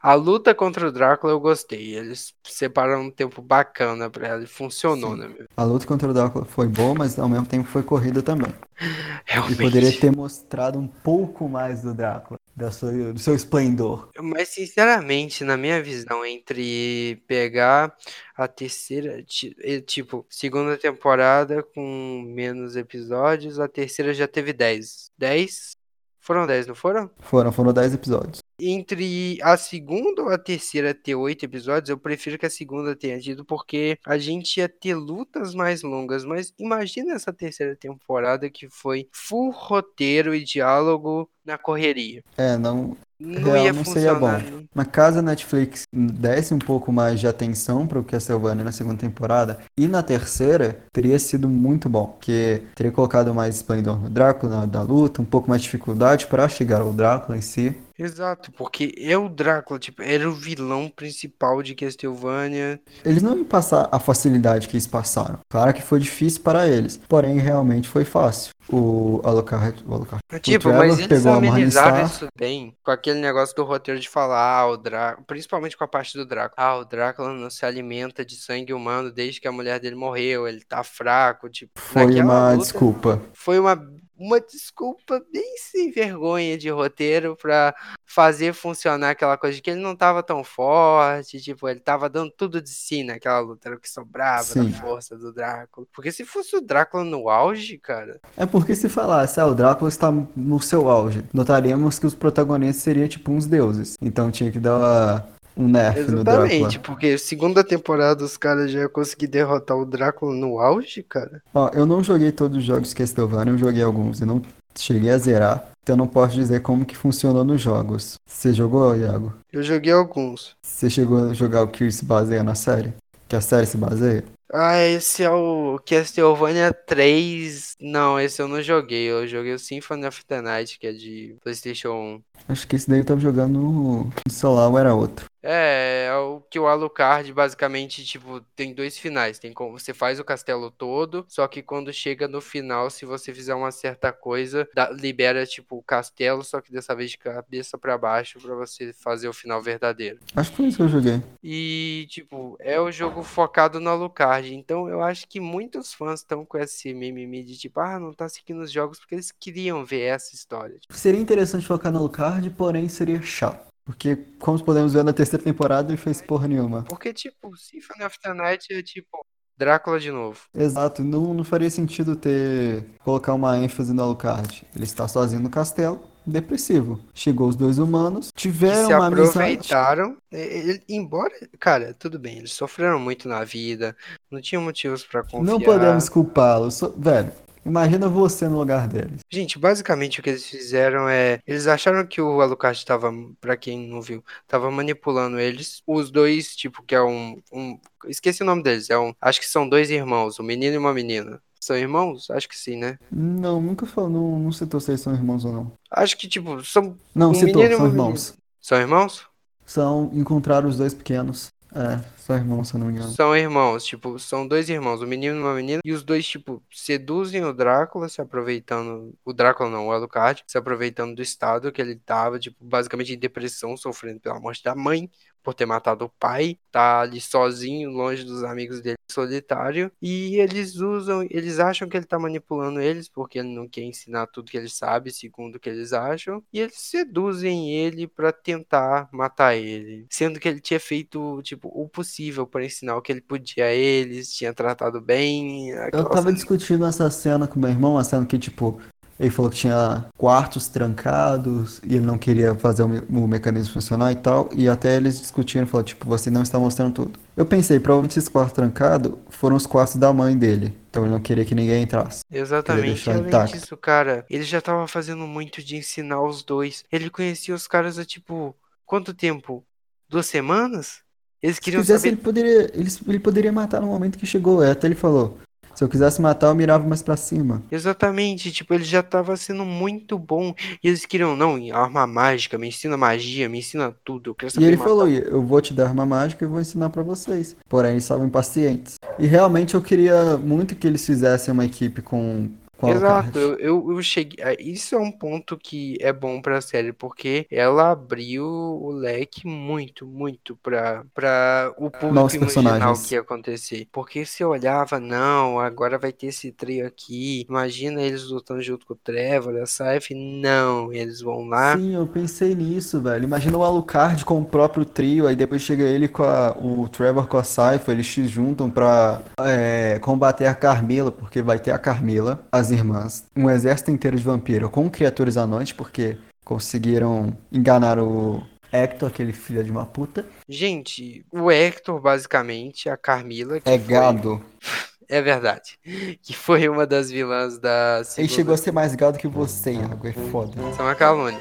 A luta contra o Drácula eu gostei. Eles separaram um tempo bacana pra ela e funcionou, Sim. né, meu? A luta contra o Drácula foi boa, mas ao mesmo tempo foi corrida também. E Realmente. poderia ter mostrado um pouco mais do Drácula, da sua- do seu esplendor. Mas, sinceramente, na minha visão, entre pegar a terceira, ti- tipo, segunda temporada com menos episódios, a terceira já teve 10. 10? Foram 10, não foram? Foram, foram 10 episódios. Entre a segunda ou a terceira ter oito episódios, eu prefiro que a segunda tenha tido, porque a gente ia ter lutas mais longas. Mas imagina essa terceira temporada que foi full roteiro e diálogo na correria. É, não. Não Real, ia não seria bom. funcionar. Mas caso a Netflix desse um pouco mais de atenção para o Castlevania na segunda temporada e na terceira, teria sido muito bom. Porque teria colocado mais esplendor no Drácula, na, da luta, um pouco mais de dificuldade para chegar ao Drácula em si. Exato, porque é o Drácula, tipo, era o vilão principal de Castlevania. Eles não iam passar a facilidade que eles passaram. Claro que foi difícil para eles, porém realmente foi fácil. O Alucard, o Alucard, Tipo, Trevor mas eles amenizaram isso bem com aquele negócio do roteiro de falar, ah, o Drácula, principalmente com a parte do Drácula. Ah, o Drácula não se alimenta de sangue humano desde que a mulher dele morreu, ele tá fraco, tipo, foi uma luta desculpa. foi uma uma desculpa bem sem vergonha de roteiro pra fazer funcionar aquela coisa de que ele não tava tão forte, tipo, ele tava dando tudo de si naquela luta, era o que sobrava Sim. da força do Drácula. Porque se fosse o Drácula no auge, cara, É porque se falasse, ah, o Drácula está no seu auge, notaríamos que os protagonistas seriam tipo uns deuses. Então tinha que dar um nerf no Drácula. exatamente, porque segunda temporada os caras já iam conseguir derrotar o Drácula no auge, cara. Ó, eu não joguei todos os jogos Castlevania, eu joguei alguns e não cheguei a zerar. Então eu não posso dizer como que funcionou nos jogos. Você jogou, Iago? Eu joguei alguns. Você chegou a jogar o que se baseia na série? Que a série se baseia? Ah, esse é o Castlevania 3. Não, esse eu não joguei. Eu joguei o Symphony of the Night, que é de PlayStation 1. Acho que esse daí eu tava jogando no celular ou era outro. É, é o que o Alucard basicamente, tipo, tem dois finais. Tem como você faz o castelo todo, só que quando chega no final, se você fizer uma certa coisa, dá- libera tipo o castelo, só que dessa vez de cabeça pra baixo pra você fazer o final verdadeiro. Acho que foi isso que eu joguei. E, tipo, é o jogo focado no Alucard. Então, eu acho que muitos fãs estão com esse mimimi de tipo, ah, não tá seguindo os jogos porque eles queriam ver essa história. Seria interessante focar no Alucard, porém seria chato. Porque, como podemos ver na terceira temporada, ele fez porra nenhuma. Porque, tipo, Symphony of the Night é tipo Drácula de novo. Exato, não, não faria sentido ter colocar uma ênfase no Alucard. Ele está sozinho no castelo, depressivo. Chegou os dois humanos, tiveram se uma amizade. aproveitaram. ele- embora, cara, tudo bem, eles sofreram muito na vida, não tinham motivos pra confiar. Não podemos culpá-los. So- Velho, imagina você no lugar deles. Gente, basicamente o que eles fizeram é. Eles acharam que o Alucard estava, pra quem não viu, estava manipulando eles. Os dois, tipo, que é um, um. Esqueci o nome deles. É um. Acho que são dois irmãos, um menino e uma menina. São irmãos? Acho que sim, né? Não, nunca falou, não, não citou se eles são irmãos ou não. Acho que, tipo, são. Não, Um citou, são irmãos. São irmãos? São encontrar os dois pequenos. É, são irmãos, se não me engano. São irmãos, tipo, são dois irmãos, um menino e uma menina, e os dois, tipo, seduzem o Drácula, se aproveitando. O Drácula não, o Alucard, se aproveitando do estado que ele tava, tipo, basicamente em depressão, sofrendo pela morte da mãe, por ter matado o pai, tá ali sozinho, longe dos amigos dele, solitário, e eles usam, eles acham que ele tá manipulando eles, porque ele não quer ensinar tudo que ele sabe, segundo o que eles acham, e eles seduzem ele pra tentar matar ele, sendo que ele tinha feito, tipo, o possível para ensinar o que ele podia a eles, tinha tratado bem, Eu tava cena- discutindo essa cena com meu irmão, a cena que, tipo, ele falou que tinha quartos trancados e ele não queria fazer o, me- o mecanismo funcionar e tal. E até eles discutiram, falou, tipo, você não está mostrando tudo. Eu pensei, provavelmente esses quartos trancados foram os quartos da mãe dele. Então ele não queria que ninguém entrasse. Exatamente. Além intacto. disso, cara, ele já tava fazendo muito de ensinar os dois. Ele conhecia os caras há, tipo, quanto tempo? Duas semanas? Eles Se queriam quisesse, saber. ele poderia, ele, ele poderia matar no momento que chegou. É, Até ele falou, se eu quisesse matar, eu mirava mais pra cima. Exatamente, tipo, ele já tava sendo muito bom. E eles queriam, não, arma mágica, me ensina magia, me ensina tudo. E ele matar falou, eu vou te dar arma mágica e vou ensinar pra vocês. Porém, eles estavam impacientes. E realmente eu queria muito que eles fizessem uma equipe com, Alucard. Exato, eu, eu, eu cheguei. é, Isso é um ponto que é bom pra série, porque ela abriu o leque muito, muito pra, pra o público Novos imaginar o que ia acontecer. Porque se olhava, não, agora vai ter esse trio aqui. Imagina eles lutando junto com o Trevor, a Saif. Não, eles vão lá. Sim, eu pensei nisso, velho. Imagina o Alucard com o próprio trio, aí depois chega ele com a- o Trevor com a Cypher, eles se juntam pra é, combater a Carmila, porque vai ter a Carmila, as irmãs, um exército inteiro de vampiro com criaturas anões, porque conseguiram enganar o Hector, aquele filho de uma puta. Gente, o Hector, basicamente, a Carmila, que É foi- gado. É verdade. Que foi uma das vilãs da Ele segunda. chegou a ser mais gado que você, Iago, é foda. Isso é uma calúnia.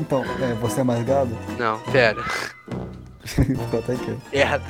Então, é, você é mais gado? Não, pera. Merda.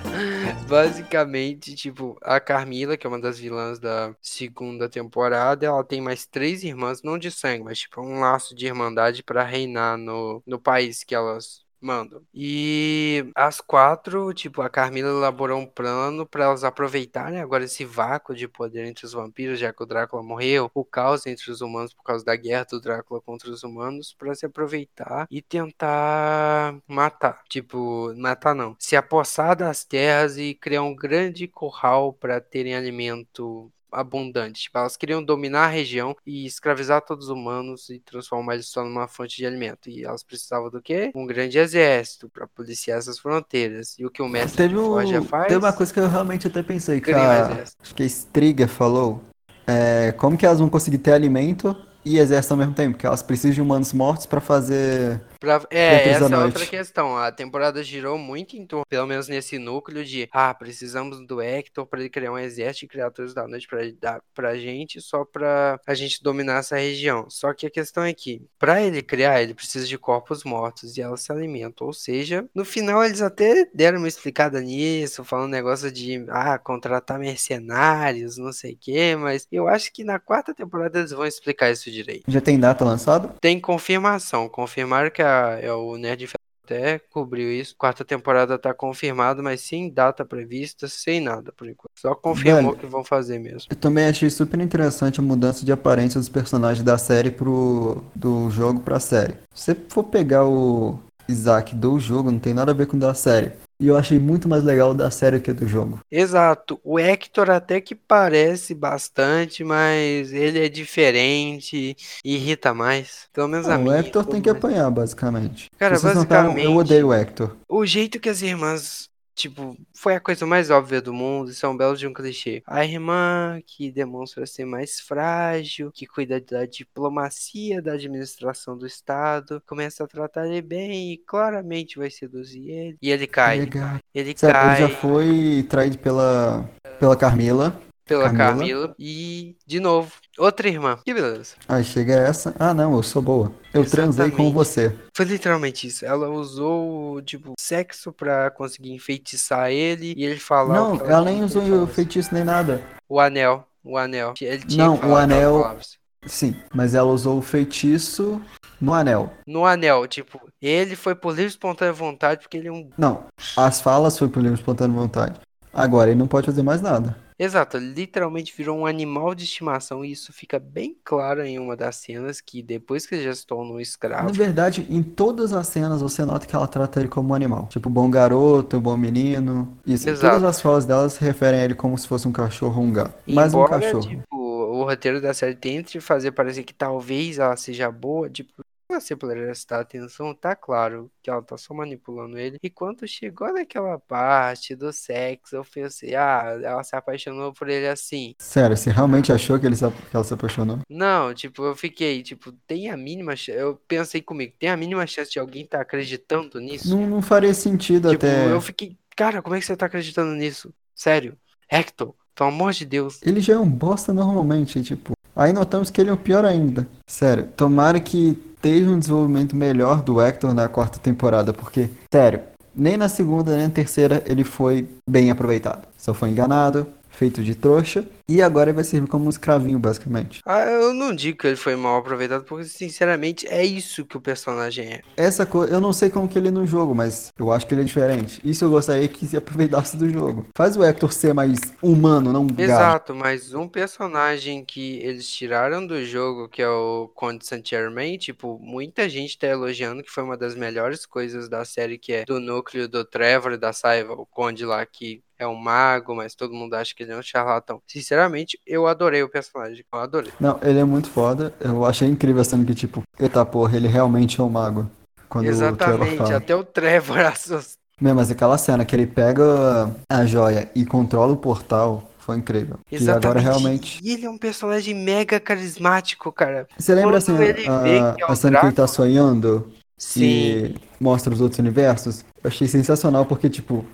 Basicamente, tipo, a Carmila, que é uma das vilãs da segunda temporada, ela tem mais três irmãs, não de sangue, mas tipo, um laço de irmandade pra reinar no, no país que elas mandam. E as quatro, tipo, a Carmila elaborou um plano pra elas aproveitarem agora esse vácuo de poder entre os vampiros, já que o Drácula morreu, o caos entre os humanos por causa da guerra do Drácula contra os humanos, pra se aproveitar e tentar matar. Tipo, matar não. Se apossar das terras e criar um grande curral pra terem alimento abundante. Tipo, elas queriam dominar a região e escravizar todos os humanos e transformar eles só numa fonte de alimento. E elas precisavam do quê? Um grande exército para policiar essas fronteiras. E o que o mestre Teve, um, Forja faz? teve uma coisa que eu realmente até pensei, que Cria a, exército. acho que a Striga falou. É, como que elas vão conseguir ter alimento e exército ao mesmo tempo? Porque elas precisam de humanos mortos pra fazer. Pra- é, essa é outra questão. A temporada girou muito em torno, pelo menos nesse núcleo de, ah, precisamos do Hector para ele criar um exército de criaturas da noite para dar pra gente, só pra a gente dominar essa região. Só que a questão é que, pra ele criar, ele precisa de corpos mortos e elas se alimentam. Ou seja, no final eles até deram uma explicada nisso, falando negócio de, ah, contratar mercenários, não sei o quê, mas eu acho que na quarta temporada eles vão explicar isso direito. Já tem data lançada? Tem confirmação. Confirmaram que a, é o Nerd até cobriu isso. Quarta temporada tá confirmado, mas sem data prevista, sem nada por enquanto. Só confirmou Velho. que vão fazer mesmo. Eu também achei super interessante a mudança de aparência dos personagens da série pro do jogo pra série. Se você for pegar o Isaac do jogo, não tem nada a ver com o da série. E eu achei muito mais legal da série que do jogo. Exato. O Hector até que parece bastante, mas ele é diferente e irrita mais. Pelo menos a Não, mim. o Hector tem que mais. apanhar, basicamente. Cara, vocês notaram, eu basicamente- odeio o Hector. O jeito que as irmãs, tipo, foi a coisa mais óbvia do mundo, isso é um belo de um clichê. A irmã que demonstra ser mais frágil, que cuida da diplomacia, da administração do Estado, começa a tratar ele bem e claramente vai seduzir ele. E ele cai. Ele Sério, ele cai já foi traído pela, pela Carmila. Pela Camila. Camila. E, de novo, outra irmã. Que beleza. Aí chega essa. Ah, não, eu sou boa. Eu transei com Exatamente. você. Foi literalmente isso. Ela usou, tipo, sexo pra conseguir enfeitiçar ele e ele falar. o Não, ela tinha nem usou feitiço nem nada. O anel. O anel. Ele tinha Não, o anel-. Sim, mas ela usou o feitiço no anel. No anel, tipo, ele foi por livre espontânea vontade porque ele é um. Não, as falas foi por livre espontânea vontade. Agora ele não pode fazer mais nada. Exato, literalmente virou um animal de estimação e isso fica bem claro em uma das cenas que depois que ele já se tornou Na escravo. verdade, em todas as cenas você nota que ela trata ele como um animal. Tipo, bom garoto, bom menino. Isso. Exato. Todas as falas dela se referem a ele como se fosse um cachorro ou um gato. Mais um cachorro. tipo, o roteiro da série tente fazer parecer que talvez ela seja boa, tipo, você prestar atenção, tá claro que ela tá só manipulando ele. E quando chegou naquela parte do sexo, eu pensei, ah, ela se apaixonou por ele assim. Sério, você realmente achou que, ele se, que ela se apaixonou? Não, tipo, eu fiquei, tipo, tem a mínima chance. Eu pensei comigo, tem a mínima chance de alguém tá acreditando nisso? Não, não faria sentido Tipo, até. eu fiquei, cara, como é que você tá acreditando nisso? Sério? Hector, pelo amor de Deus. Ele já é um bosta normalmente, tipo. Aí notamos que ele é o pior ainda. Sério, tomara que esteja um desenvolvimento melhor do Hector na quarta temporada, porque, sério, nem na segunda nem na terceira ele foi bem aproveitado. Só foi enganado, feito de trouxa, e agora ele vai servir como um escravinho, basicamente. Ah, eu não digo que ele foi mal aproveitado, porque, sinceramente, é isso que o personagem é. Essa coisa, eu não sei como que ele é no jogo, mas eu acho que ele é diferente. Isso eu gostaria que se aproveitasse do jogo. Faz o Hector ser mais humano, não um. Exato, mas um personagem que eles tiraram do jogo, que é o Conde Saint-Germain, tipo, muita gente tá elogiando que foi uma das melhores coisas da série, que é do núcleo do Trevor e da Saiva, o Conde lá que é um mago, mas todo mundo acha que ele é um charlatão. Sinceramente, eu adorei o personagem, eu adorei. Não, ele é muito foda. Eu achei incrível cena que, tipo, eita porra, ele realmente é um mago. Quando o Trevor Exatamente, fala. até o Trevor assustou. Meu, mas aquela cena que ele pega a joia e controla o portal foi incrível. E Exatamente. agora realmente. E ele é um personagem mega carismático, cara. Você lembra Quando assim, a, que é o a cena que ele tá sonhando Sim. e mostra os outros universos? Eu achei sensacional porque, tipo,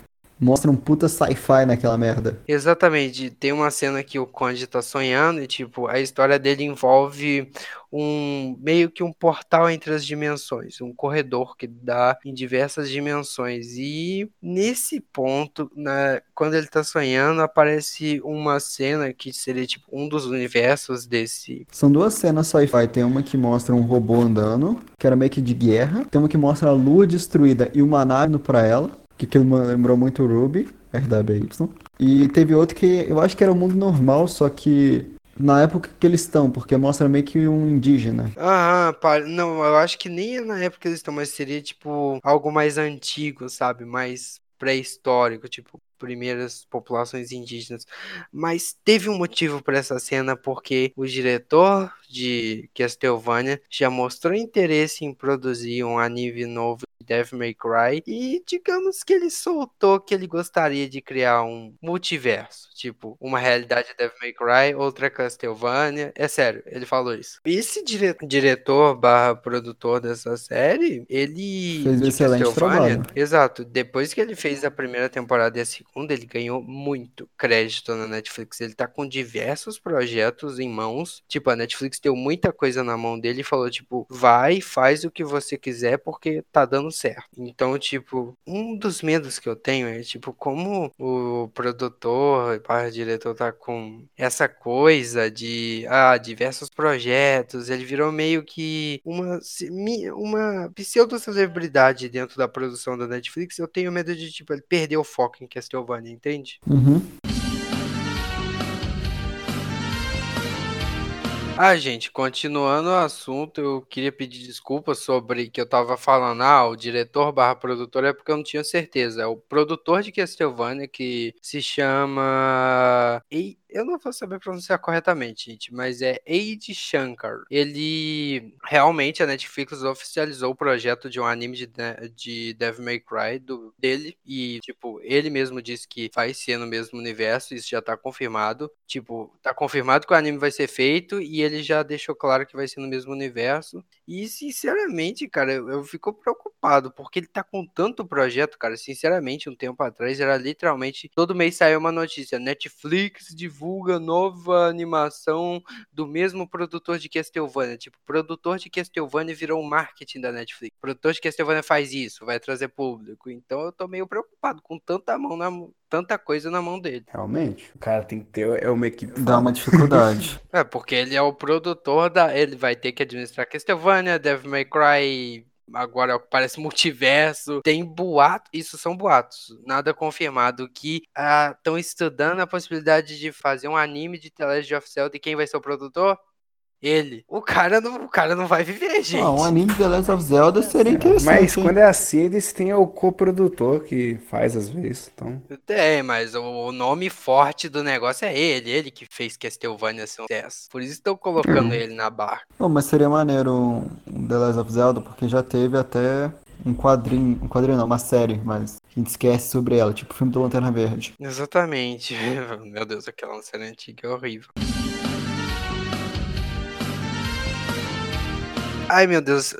mostra um puta sci-fi naquela merda. Exatamente. Tem uma cena que o Conde tá sonhando e, tipo, a história dele envolve um meio que um portal entre as dimensões, um corredor que dá em diversas dimensões. E nesse ponto, na, quando ele tá sonhando, aparece uma cena que seria tipo um dos universos desse. São duas cenas sci-fi. Tem uma que mostra um robô andando, que era meio que de guerra. Tem uma que mostra a lua destruída e uma nave indo pra ela, que aquilo lembrou muito Ruby, RWY. E teve outro que eu acho que era o mundo normal, só que na época que eles estão, porque mostra meio que um indígena. Aham, pa- não, eu acho que nem é na época que eles estão, mas seria tipo algo mais antigo, sabe? Mais pré-histórico, tipo. primeiras populações indígenas. Mas teve um motivo para essa cena, porque o diretor de Castlevania já mostrou interesse em produzir um anime novo de Devil May Cry e digamos que ele soltou que ele gostaria de criar um multiverso, tipo, uma realidade Devil May Cry, outra Castlevania. É sério, ele falou isso. Esse dire diretor barra produtor dessa série, ele fez um excelente trabalho. Exato. Depois que ele fez a primeira temporada e a segunda, ele ganhou muito crédito na Netflix. Ele tá com diversos projetos em mãos. Tipo, a Netflix deu muita coisa na mão dele e falou, tipo, vai, faz o que você quiser porque tá dando certo. Então, tipo, um dos medos que eu tenho é, tipo, como o produtor e diretor tá com essa coisa de, ah, diversos projetos, ele virou meio que uma, uma pseudo-celebridade dentro da produção da Netflix, eu tenho medo de, tipo, ele perder o foco em Castlevania, entende? Uhum. Ah, gente, continuando o assunto, eu queria pedir desculpas sobre que eu tava falando, ah, o diretor barra produtor é porque eu não tinha certeza. É o produtor de Castlevania que se chama eu não vou saber pronunciar corretamente, gente, mas é Eiji Shankar. Ele realmente a Netflix oficializou o projeto de um anime de, de Devil May Cry do, dele e tipo, ele mesmo disse que vai ser no mesmo universo, isso já tá confirmado. Tipo, tá confirmado que o anime vai ser feito e ele já deixou claro que vai ser no mesmo universo. E sinceramente, cara, eu, eu fico preocupado porque ele tá com tanto projeto, cara, sinceramente, um tempo atrás era literalmente todo mês saiu uma notícia, Netflix de divulga nova animação do mesmo produtor de Castlevania. Tipo, produtor de Castlevania virou um marketing da Netflix. O produtor de Castlevania faz isso, vai trazer público. Então eu tô meio preocupado com tanta mão na tanta coisa na mão dele. Realmente, o cara tem que ter é uma equipe. Dá uma dificuldade. é, porque ele é o produtor da. Ele vai ter que administrar Castlevania, Devil May Cry, agora parece multiverso. Tem boato, isso são boatos, nada confirmado, que estão ah, estudando a possibilidade de fazer um anime de The Legend of Zelda e quem vai ser o produtor? Ele. O cara não, o cara não vai viver, gente. Ah, um anime de The Legend of Zelda seria interessante. Mas quando é assim, eles têm o coprodutor que faz às vezes, então... Tem, mas o nome forte do negócio é ele. Ele que fez Castlevania ser um sucesso. Por isso estão colocando ele na barra. Bom, mas seria maneiro um The Legend of Zelda, porque já teve até um quadrinho, um quadrinho não, uma série, mas a gente esquece sobre ela, tipo o filme do Lanterna Verde. Exatamente. Meu Deus, aquela série antiga é horrível. Ai, meu Deus.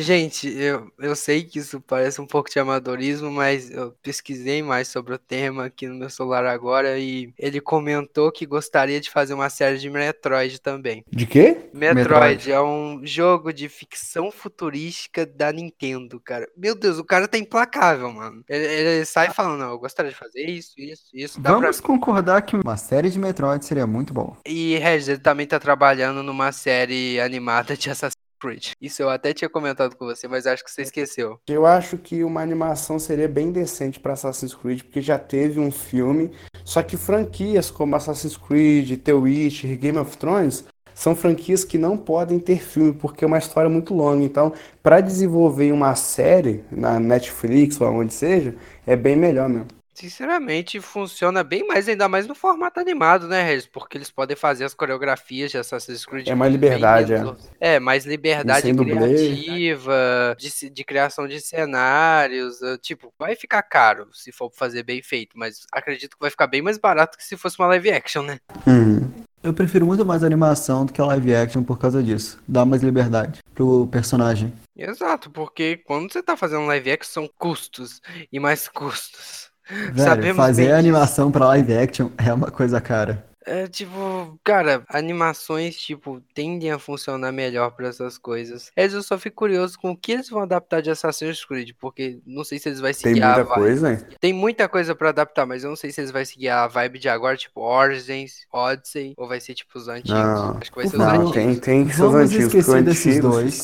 Gente, eu, eu sei que isso parece um pouco de amadorismo, mas eu pesquisei mais sobre o tema aqui no meu celular agora e ele comentou que gostaria de fazer uma série de Metroid também. De quê? Metroid, Metroid. é um jogo de ficção futurística da Nintendo, cara. Meu Deus, o cara tá implacável, mano. Ele, ele sai falando, não, eu gostaria de fazer isso, isso, isso. Vamos pra... concordar que uma série de Metroid seria muito bom. E Regis, ele também tá trabalhando numa série animada de Assassin's Creed. Isso eu até tinha comentado com você, mas acho que você esqueceu. Eu acho que uma animação seria bem decente para Assassin's Creed, porque já teve um filme, só que franquias como Assassin's Creed, The Witcher, Game of Thrones são franquias que não podem ter filme, porque é uma história muito longa. Então, para desenvolver uma série na Netflix ou onde seja, é bem melhor mesmo. Sinceramente, funciona bem mais, ainda mais no formato animado, né, Regis? Porque eles podem fazer as coreografias de Assassin's Creed. É mais liberdade, é. É, mais liberdade criativa, de, de, criação de cenários. Eh, tipo, vai ficar caro se for fazer bem feito, mas acredito que vai ficar bem mais barato que se fosse uma live action, né? Uhum. Eu prefiro muito mais animação do que a live action por causa disso. Dá mais liberdade pro personagem. Exato, porque quando você tá fazendo live action são custos e mais custos. Velho, Sabemos fazer animação para live action é uma coisa cara. É tipo, cara, animações, tipo, tendem a funcionar melhor para essas coisas. Mas eu só fico curioso com o que eles vão adaptar de Assassin's Creed, porque não sei se eles vão seguir Tem muita a vibe. coisa, hein? Tem muita coisa para adaptar, mas eu não sei se eles vão seguir a vibe de agora, tipo Origins, Odyssey, ou vai ser tipo os antigos. Não. Acho que vai ser não, os antigos. Tem, tem que ser os antigos, esquecer desses dois.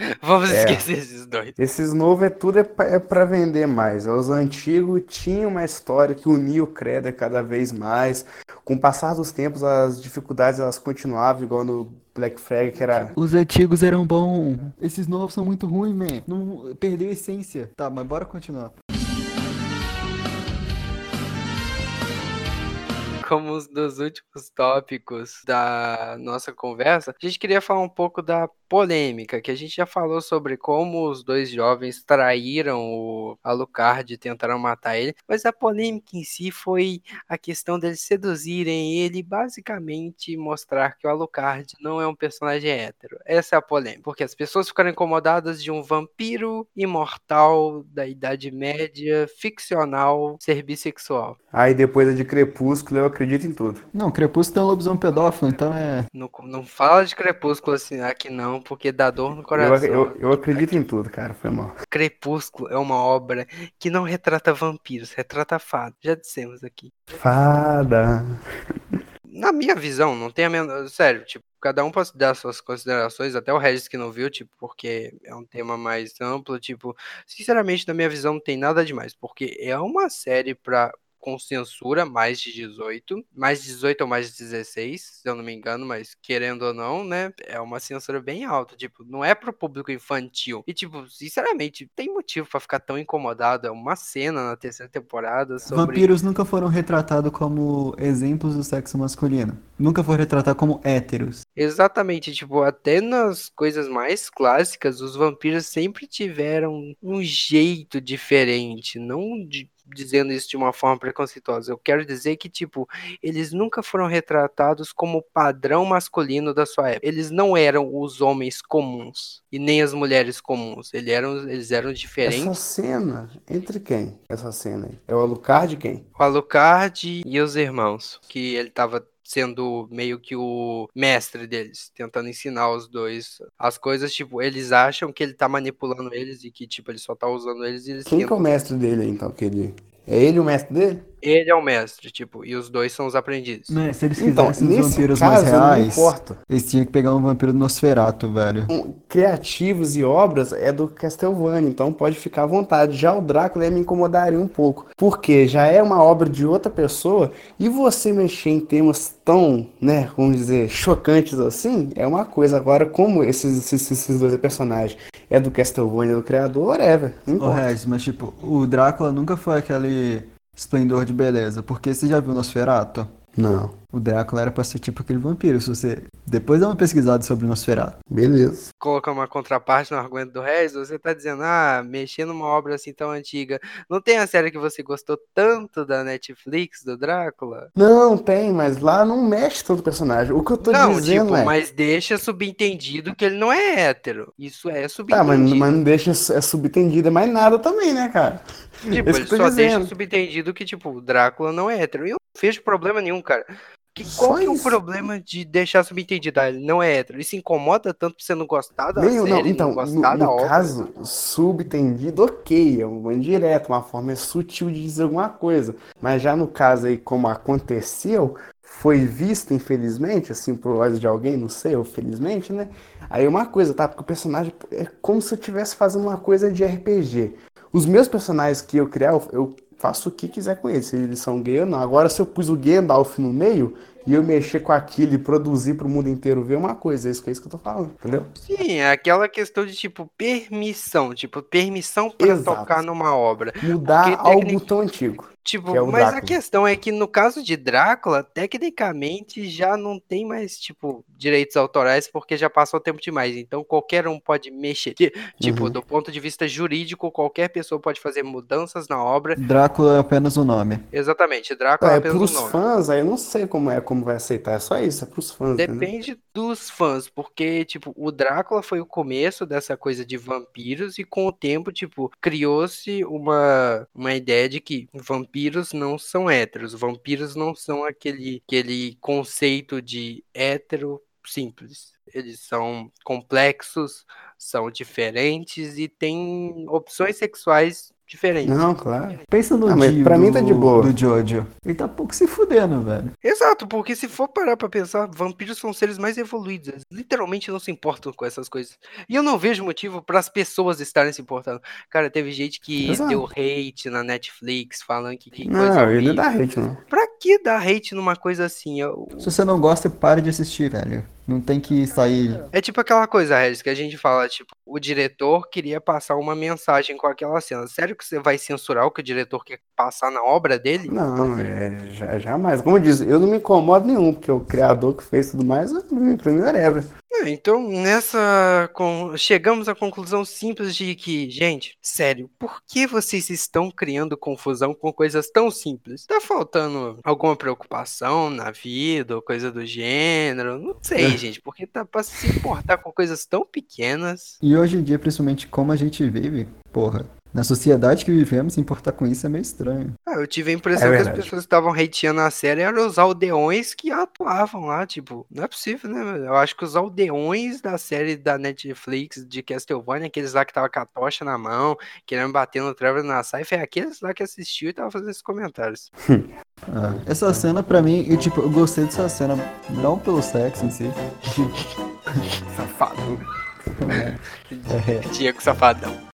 Vamos é. esquecer esses dois. Esses novos é tudo é para é vender mais. Os antigos tinham uma história que unia o credo cada vez mais. Com o passar dos tempos, as dificuldades elas continuavam, igual no Black Flag, que era. Os antigos eram bons. Esses novos são muito ruins, man. Não perdeu a essência. Tá, mas bora continuar. Como um dos últimos tópicos da nossa conversa, a gente queria falar um pouco da polêmica, que a gente já falou sobre como os dois jovens traíram o Alucard e tentaram matar ele, mas a polêmica em si foi a questão deles seduzirem ele basicamente mostrar que o Alucard não é um personagem hétero. Essa é a polêmica, porque as pessoas ficaram incomodadas de um vampiro imortal da Idade Média, ficcional, ser bissexual. Aí depois a de Crepúsculo, eu acredito em tudo. Não, Crepúsculo tem um lobisomem pedófilo, então é. Não, não fala de Crepúsculo assim aqui não, porque dá dor no Eu, coração. eu, eu acredito em tudo, cara. Foi mal. Crepúsculo é uma obra que não retrata vampiros, retrata fadas. Já dissemos aqui. Fada. Na minha visão, não tem a menor. Sério, tipo, cada um pode dar suas considerações, até o Regis que não viu, tipo, porque é um tema mais amplo, tipo, sinceramente, na minha visão, não tem nada demais, porque é uma série pra. Com censura, mais de 18, mais de 18 ou mais de 16, se eu não me engano, mas querendo ou não, né, é uma censura bem alta, tipo, não é pro público infantil. E, tipo, sinceramente, tem motivo pra ficar tão incomodado, é uma cena na terceira temporada sobre... Vampiros nunca foram retratados como exemplos do sexo masculino. Nunca foram retratados como héteros. Exatamente, tipo, até nas coisas mais clássicas, os vampiros sempre tiveram um jeito diferente, não de- dizendo isso de uma forma preconceituosa. Eu quero dizer que, tipo, eles nunca foram retratados como padrão masculino da sua época. Eles não eram os homens comuns e nem as mulheres comuns. Eles eram, eles eram diferentes. Essa cena, entre quem? Essa cena aí? É o Alucard quem? O Alucard e os irmãos, que ele tava sendo meio que o mestre deles, tentando ensinar os dois as coisas, tipo, eles acham que ele tá manipulando eles e que, tipo, ele só tá usando eles e eles Quem que é tentam. o mestre dele então? Que ele... É ele o mestre dele? Ele é o mestre, tipo, e os dois são os aprendizes. Né, se eles Então, quisessem os nesse vampiros mais caso, não reais, importa. eles tinham que pegar um vampiro do Nosferatu, velho. Um, Criativos e obras é do Castlevania, então pode ficar à vontade. Já o Drácula me incomodaria um pouco, porque já é uma obra de outra pessoa e você mexer em temas tão, né, vamos dizer, chocantes assim, é uma coisa. Agora, como esses, esses, esses dois personagens é do Castlevania, do criador, whatever, não Ô. Regis, mas tipo, o Drácula nunca foi aquele esplendor de beleza, porque você já viu Nosferatu? Não, O Drácula era pra ser tipo aquele vampiro, se você depois dá uma pesquisada sobre Nosferatu. beleza. Colocar uma contraparte no argumento do Regis, você tá dizendo, ah, mexer numa obra assim tão antiga. Não tem a série que você gostou tanto da Netflix, do Drácula? Não, tem, mas lá não mexe todo personagem. O que eu tô Não, dizendo tipo, é. mas deixa subentendido que ele não é hétero. Isso é Tá, subentendido. mas, mas não deixa é subentendida mais nada também, né, cara? Tipo, É ele só deixa dizendo. subentendido que, tipo, o Drácula não é hétero. E eu não vejo problema nenhum, cara. Que, qual que é o problema de deixar subentendido? Ah, ele não é hétero. Ele se incomoda tanto pra você não gostar da Meio, série, não, não, então, no, gostar da no obra. caso, subentendido, ok, é uma indireta, uma forma sutil de dizer alguma coisa. Mas já no caso aí, como aconteceu, foi visto, infelizmente, assim, por olhos de alguém, não sei, ou felizmente, né? Aí uma coisa, tá? Porque o personagem é como se eu estivesse fazendo uma coisa de RPG. Os meus personagens que eu criar, eu faço o que quiser com eles, se eles são gay ou não. Agora, se eu pus o Gandalf no meio e eu mexer com aquilo e produzir pro mundo inteiro ver uma coisa, é isso que é isso que eu tô falando, entendeu? Sim, é aquela questão de, tipo, permissão. Tipo, permissão Exato. tocar numa obra. Mudar Porque algo tecnic- tão antigo. Tipo, é o mas a Drácula. questão é que no caso de Drácula, tecnicamente já não tem mais, tipo, direitos autorais porque já passou o tempo demais. Então qualquer um pode mexer. Ti- Tipo, Uhum. do ponto de vista jurídico, qualquer pessoa pode fazer mudanças na obra. Drácula é apenas um nome. Exatamente, Drácula é É, apenas pros um nome. fãs, aí eu não sei como é, como vai aceitar. É só isso, é pros fãs, entendeu? Depende dos fãs, porque, tipo, o Drácula foi o começo dessa coisa de vampiros e com o tempo, tipo, criou-se uma, uma ideia de que vampiros não são héteros, vampiros não são aquele, aquele conceito de hétero simples. Eles são complexos, são diferentes e têm opções sexuais diferentes. Não, claro. Pensa no Ah, Dio pra mim tá de boa. do Jojo. Ele tá pouco se fudendo, velho. Exato, porque se for parar pra pensar, vampiros são seres mais evoluídos. Eles literalmente não se importam com essas coisas. E eu não vejo motivo para as pessoas estarem se importando. Cara, teve gente que Exato. deu hate na Netflix, falando que, que coisa Não, ele não dá hate, não. Pra que dar hate numa coisa assim? Eu- Se você não gosta, pare de assistir, velho. Não tem que sair. É tipo aquela coisa, Regis, que a gente fala, tipo, o diretor queria passar uma mensagem com aquela cena. Sério que você vai censurar o que o diretor quer passar na obra dele? Não, é, jamais. Como eu disse, eu não me incomodo nenhum, porque o criador que fez tudo mais, pra mim, whatever. É, Então, nessa. com- Chegamos à conclusão simples de que, gente, sério, por que vocês estão criando confusão com coisas tão simples? Tá faltando alguma preocupação na vida ou coisa do gênero? Não sei, gente, porque tá pra se importar com coisas tão pequenas. E hoje em dia, principalmente como a gente vive, porra, na sociedade que vivemos, se importar com isso é meio estranho. Ah, eu tive a impressão É que as pessoas que estavam hateando a série eram os aldeões que atuavam lá, tipo, não é possível, né? Eu acho que os aldeões da série da Netflix de Castlevania, aqueles lá que tava com a tocha na mão, querendo bater no Trevor na saia, foi aqueles lá que assistiu e tava fazendo esses comentários. Ah, essa cena, pra mim, eu, tipo, eu gostei dessa cena, não pelo sexo em si. Safado. É, Diego Safadão.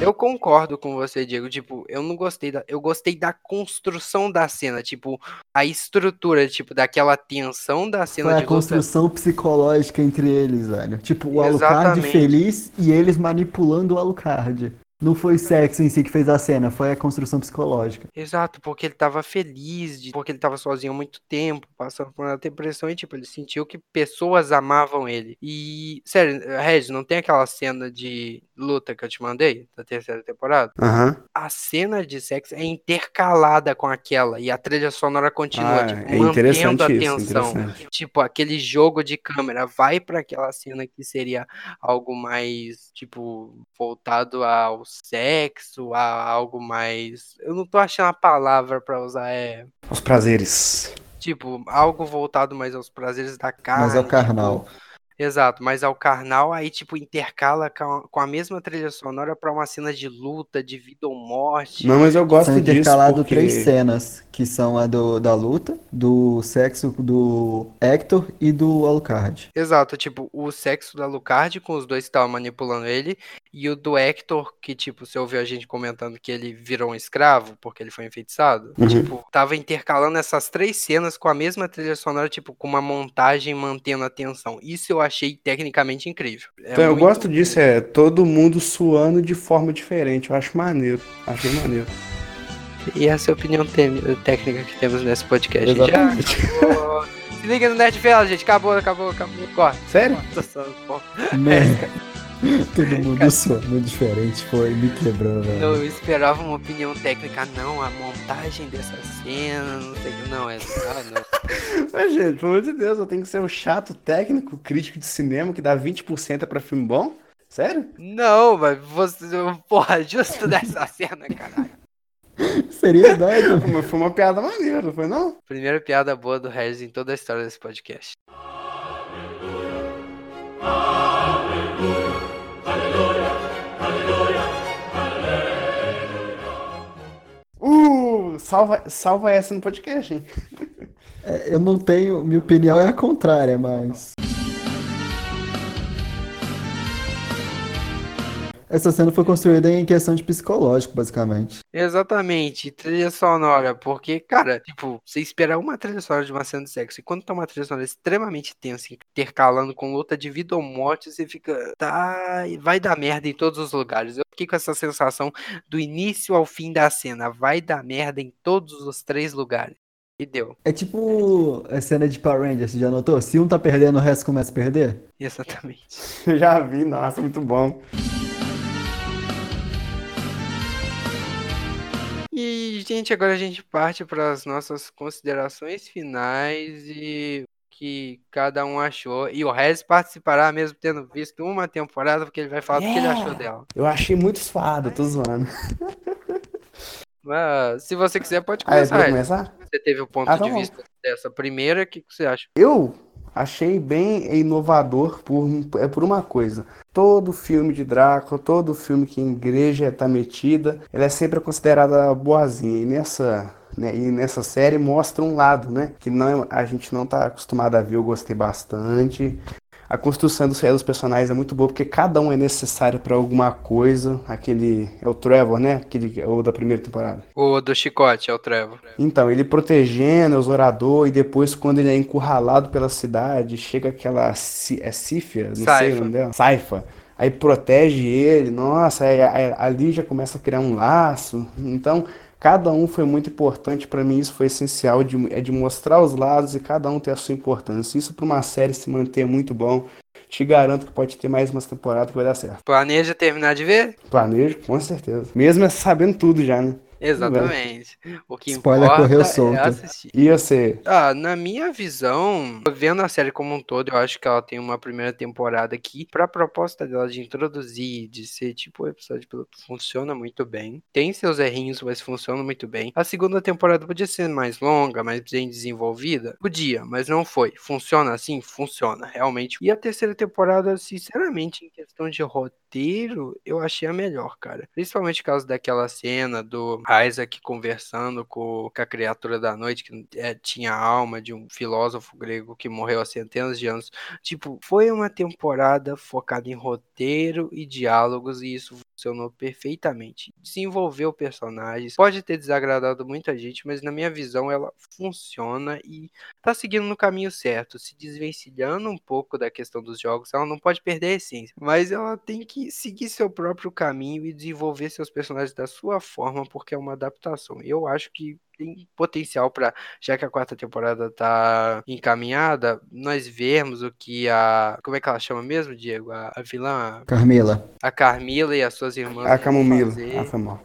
Eu concordo com você, Diego. Tipo, eu não gostei da. Eu gostei da construção da cena. Tipo, a estrutura, tipo, daquela tensão da cena foi a de luta. construção psicológica entre eles, velho. Tipo, o Alucard Exatamente. feliz e eles manipulando o Alucard. Não foi sexo em si que fez a cena, foi a construção psicológica. Exato, porque ele tava feliz, de- porque ele tava sozinho há muito tempo, passando por uma depressão e, tipo, ele sentiu que pessoas amavam ele. E, sério, Regis, não tem aquela cena de luta que eu te mandei, da terceira temporada? Aham. A cena de sexo é intercalada com aquela e a trilha sonora continua, Ah, tipo, é interessante mantendo a isso, tensão. interessante. Tipo, aquele jogo de câmera vai pra aquela cena que seria algo mais, tipo, voltado ao sexo, a algo mais. Eu não tô achando a palavra pra usar, é. Os prazeres. Tipo, algo voltado mais aos prazeres da carne. Mas é o tipo, carnal. Exato, mas ao carnal aí, tipo, intercala com a, mesma trilha sonora pra uma cena de luta, de vida ou morte. Não, mas eu gosto São disso intercalados porque... três cenas, que são a do, da luta, do sexo do Hector e do Alucard. Exato, tipo, o sexo da Lucard com os dois que estavam manipulando ele, e o do Hector, que, tipo, você ouviu a gente comentando que ele virou um escravo porque ele foi enfeitiçado. Uhum. Tipo, tava intercalando essas três cenas com a mesma trilha sonora, tipo, com uma montagem mantendo a tensão. Isso eu achei tecnicamente incrível. É Então, eu gosto disso, é todo mundo suando de forma diferente. Eu acho maneiro. Acho bem maneiro. E essa é a opinião técnica que temos nesse podcast. Exatamente. Já. Se liga no Nerdfell, gente. Acabou, acabou, acabou. Corta. Sério? Só. Merda. Todo mundo suando diferente, foi me quebrou, velho. Eu esperava uma opinião técnica, não, a montagem dessa cena, não sei, não, é, ah, não. Mas, gente, pelo amor de Deus, eu tenho que ser um chato técnico, crítico de cinema, que dá 20% pra filme bom? Sério? Não, mas você, porra, justo dessa cena, caralho. Seriedade. Mas Foi uma piada maneira, não foi não? Primeira piada boa do Regis em toda a história desse podcast. Uh, salva, salva essa no podcast, hein? É, Eu não tenho. Minha opinião é a contrária, mas. Essa cena foi construída em questão de psicológico, basicamente. Exatamente, trilha sonora, porque, cara, tipo, você esperar uma trilha sonora de uma cena de sexo, e quando tá uma trilha sonora extremamente tensa, intercalando com luta de vida ou morte, você fica, tá, vai dar merda em todos os lugares. Eu fiquei com essa sensação do início ao fim da cena, vai dar merda em todos os três lugares. E deu, É tipo a cena de Power Rangers, você já notou? Se um tá perdendo, o resto começa a perder? exatamente. Eu já vi, nossa, muito bom. Gente, agora a gente parte para as nossas considerações finais e o que cada um achou. E o Rez participará, mesmo tendo visto uma temporada, porque ele vai falar o que ele Yeah. achou dela. Eu achei muito suado, tô zoando. Mas, se você quiser, pode Aí, começar. pra Rez. começar? Você teve o ponto Ah, tá de bom. vista dessa primeira, o que que você acha? Eu achei bem inovador por, é por uma coisa. Todo filme de Drácula, todo filme que a igreja tá metida, ela é sempre considerada boazinha. E nessa, né, e nessa série mostra um lado, né? Que não, a gente não tá acostumado a ver, eu gostei bastante. A construção dos, dos personagens é muito boa, porque cada um é necessário para alguma coisa. Aquele. É o Trevor, né? Aquele, o da primeira temporada. O do chicote, é o Trevor. Então, ele protegendo os oradores, e depois, quando ele é encurralado pela cidade, chega aquela. É Cífia? Não Saifa. sei o nome dela. Saifa. Aí protege ele, nossa, aí, aí, ali já começa a criar um laço. Então, cada um foi muito importante para mim, isso foi essencial de, é de mostrar os lados e cada um ter a sua importância. Isso para uma série se manter muito bom. Te garanto que pode ter mais umas temporadas que vai dar certo. Planeja terminar de ver? Planejo, com certeza. Mesmo sabendo tudo já, né? Exatamente. O que Spoiler importa correu é solto. assistir. E você? Ah, na minha visão, vendo a série como um todo, eu acho que ela tem uma primeira temporada que, pra proposta dela de introduzir, de ser tipo o episódio piloto, funciona muito bem. Tem seus errinhos, mas funciona muito bem. A segunda temporada podia ser mais longa, mais bem desenvolvida? Podia, mas não foi. Funciona assim? Funciona, realmente. E a terceira temporada, sinceramente, em questão de roteiro, eu achei a melhor, cara. Principalmente por causa daquela cena do Isaac conversando com, com a criatura da noite, que é, tinha a alma de um filósofo grego que morreu há centenas de anos. Tipo, foi uma temporada focada em roteiro e diálogos, e isso funcionou perfeitamente. Desenvolveu personagens, pode ter desagradado muita gente, mas na minha visão ela funciona e tá seguindo no caminho certo, se desvencilhando um pouco da questão dos jogos, ela não pode perder a essência, mas ela tem que seguir seu próprio caminho e desenvolver seus personagens da sua forma, porque é uma adaptação. Eu acho que tem potencial para, já que a quarta temporada tá encaminhada, nós vermos o que a. Como é que ela chama mesmo, Diego? A, a vilã? Carmila. A Carmila e as suas irmãs. A Camomila. fazer- Ah, mal.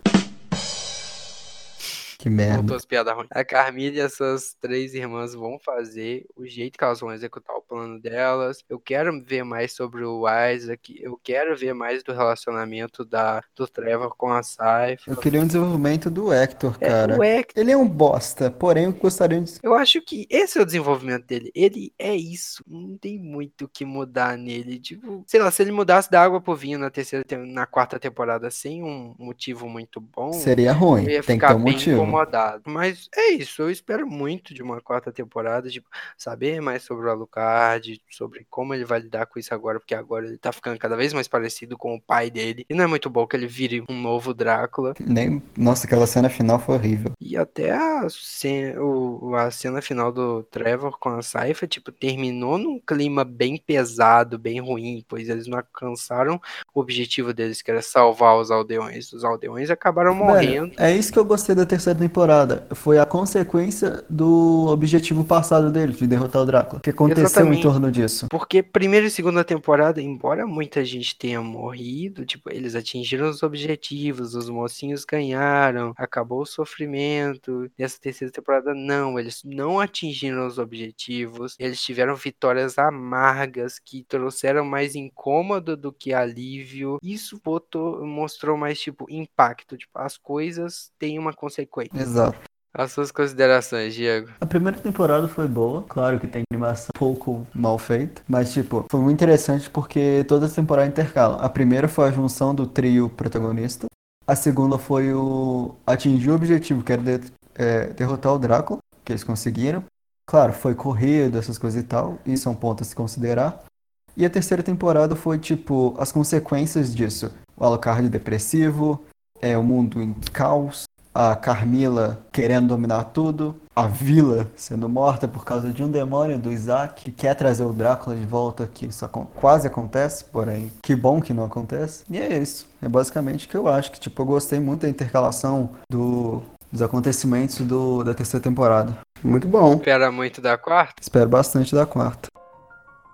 Que merda. Voltou as piadas ruins. A Carmila e as suas três irmãs vão fazer o jeito que elas vão executar o plano delas. Eu quero ver mais sobre o Isaac. Eu quero ver mais do relacionamento da, do Trevor com a Saifa. Eu queria um desenvolvimento do Hector, É, cara. o Hector, Ele é um bosta, porém eu gostaria de. eu acho que esse é o desenvolvimento dele. Ele é isso. Não tem muito o que mudar nele. Tipo, sei lá, se ele mudasse da água pro vinho na terceira, na quarta temporada sem um motivo muito bom. Seria ruim. Tem que ter um motivo. Incomodado. Mas é isso, eu espero muito de uma quarta temporada, tipo, saber mais sobre o Alucard, sobre como ele vai lidar com isso agora, porque agora ele tá ficando cada vez mais parecido com o pai dele. E não é muito bom que ele vire um novo Drácula. Nem... Nossa, aquela cena final foi horrível. E até a cena, o, a cena final do Trevor com a Saifa, tipo, terminou num clima bem pesado, bem ruim, pois eles não alcançaram o objetivo deles, que era salvar os aldeões. Os aldeões acabaram morrendo. Velho, é isso que eu gostei da terceira temporada. Foi a consequência do objetivo passado dele, de derrotar o Drácula. O que aconteceu Exatamente. em torno disso? Porque primeira e segunda temporada, embora muita gente tenha morrido, tipo, eles atingiram os objetivos, os mocinhos ganharam, acabou o sofrimento. Nessa terceira temporada, não, eles não atingiram os objetivos, eles tiveram vitórias amargas que trouxeram mais incômodo do que alívio. Isso botou, mostrou mais, tipo, impacto. Tipo, as coisas têm uma consequência. Exato. As suas considerações, Diego. A primeira temporada foi boa, claro que tem animação um pouco mal feita, mas tipo, foi muito interessante porque toda a temporada intercala. A primeira foi a junção do trio protagonista, a segunda foi o atingir o objetivo, que era de- é, derrotar o Drácula, que eles conseguiram. Claro, foi corrido, essas coisas e tal, e são pontos a se considerar. E a terceira temporada foi tipo as consequências disso. O Alucard depressivo, é o mundo em caos, a Carmila querendo dominar tudo, a vila sendo morta por causa de um demônio do Isaac que quer trazer o Drácula de volta, que isso quase acontece, porém, que bom que não acontece. E é isso. É basicamente o que eu acho, que tipo, eu gostei muito da intercalação do, dos acontecimentos do, da terceira temporada. Muito bom. Espera muito da quarta? Espero bastante da quarta.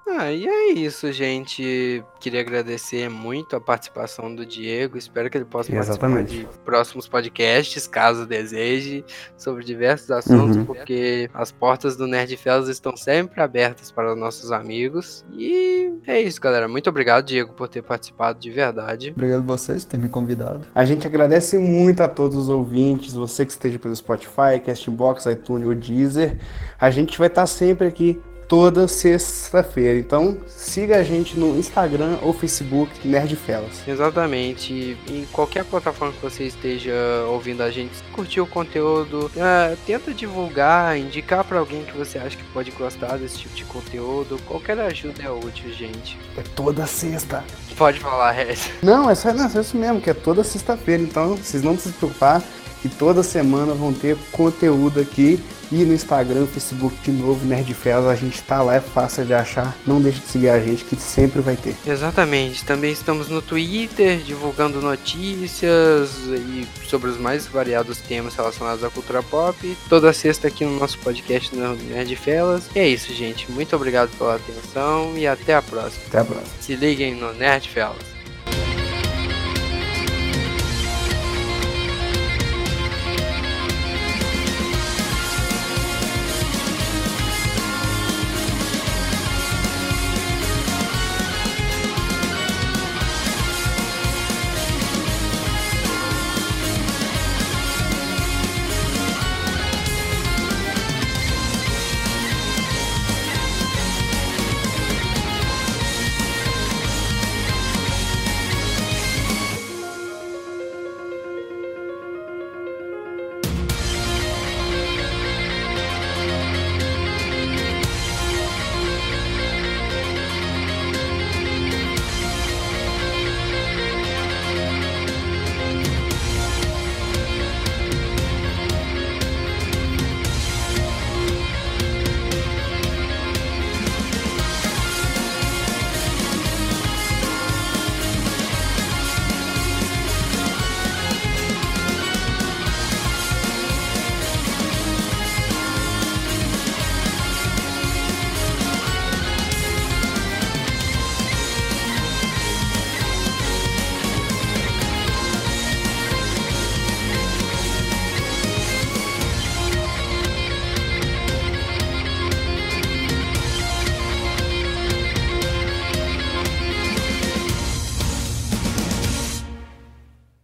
Ah, e é isso, gente. Queria agradecer muito a participação do Diego. Espero que ele possa Exatamente. participar de próximos podcasts, caso deseje, sobre diversos assuntos, Uhum. porque as portas do Nerd Felas estão sempre abertas para os nossos amigos. E é isso, galera. Muito obrigado, Diego, por ter participado de verdade. Obrigado a vocês por terem me convidado. A gente agradece muito a todos os ouvintes, você que esteja pelo Spotify, Castbox, iTunes ou Deezer. A gente vai estar sempre aqui toda sexta-feira. Então siga a gente no Instagram ou Facebook Nerdfellas. Exatamente. Em qualquer plataforma que você esteja ouvindo a gente, curtiu o conteúdo, uh, tenta divulgar, indicar para alguém que você acha que pode gostar desse tipo de conteúdo. Qualquer ajuda é útil, gente. É toda sexta. Pode falar, Rez. Não, é só não, é isso mesmo, que é toda sexta-feira. Então vocês não precisam se preocupar que toda semana vão ter conteúdo aqui e no Instagram, Facebook de novo, Nerdfellas, a gente tá lá, é fácil de achar. Não deixe de seguir a gente que sempre vai ter. Exatamente. Também estamos no Twitter divulgando notícias e sobre os mais variados temas relacionados à cultura pop. Toda sexta aqui no nosso podcast no Nerdfellas. E é isso, gente. Muito obrigado pela atenção e até a próxima. Até a próxima. Se liguem no Nerdfellas.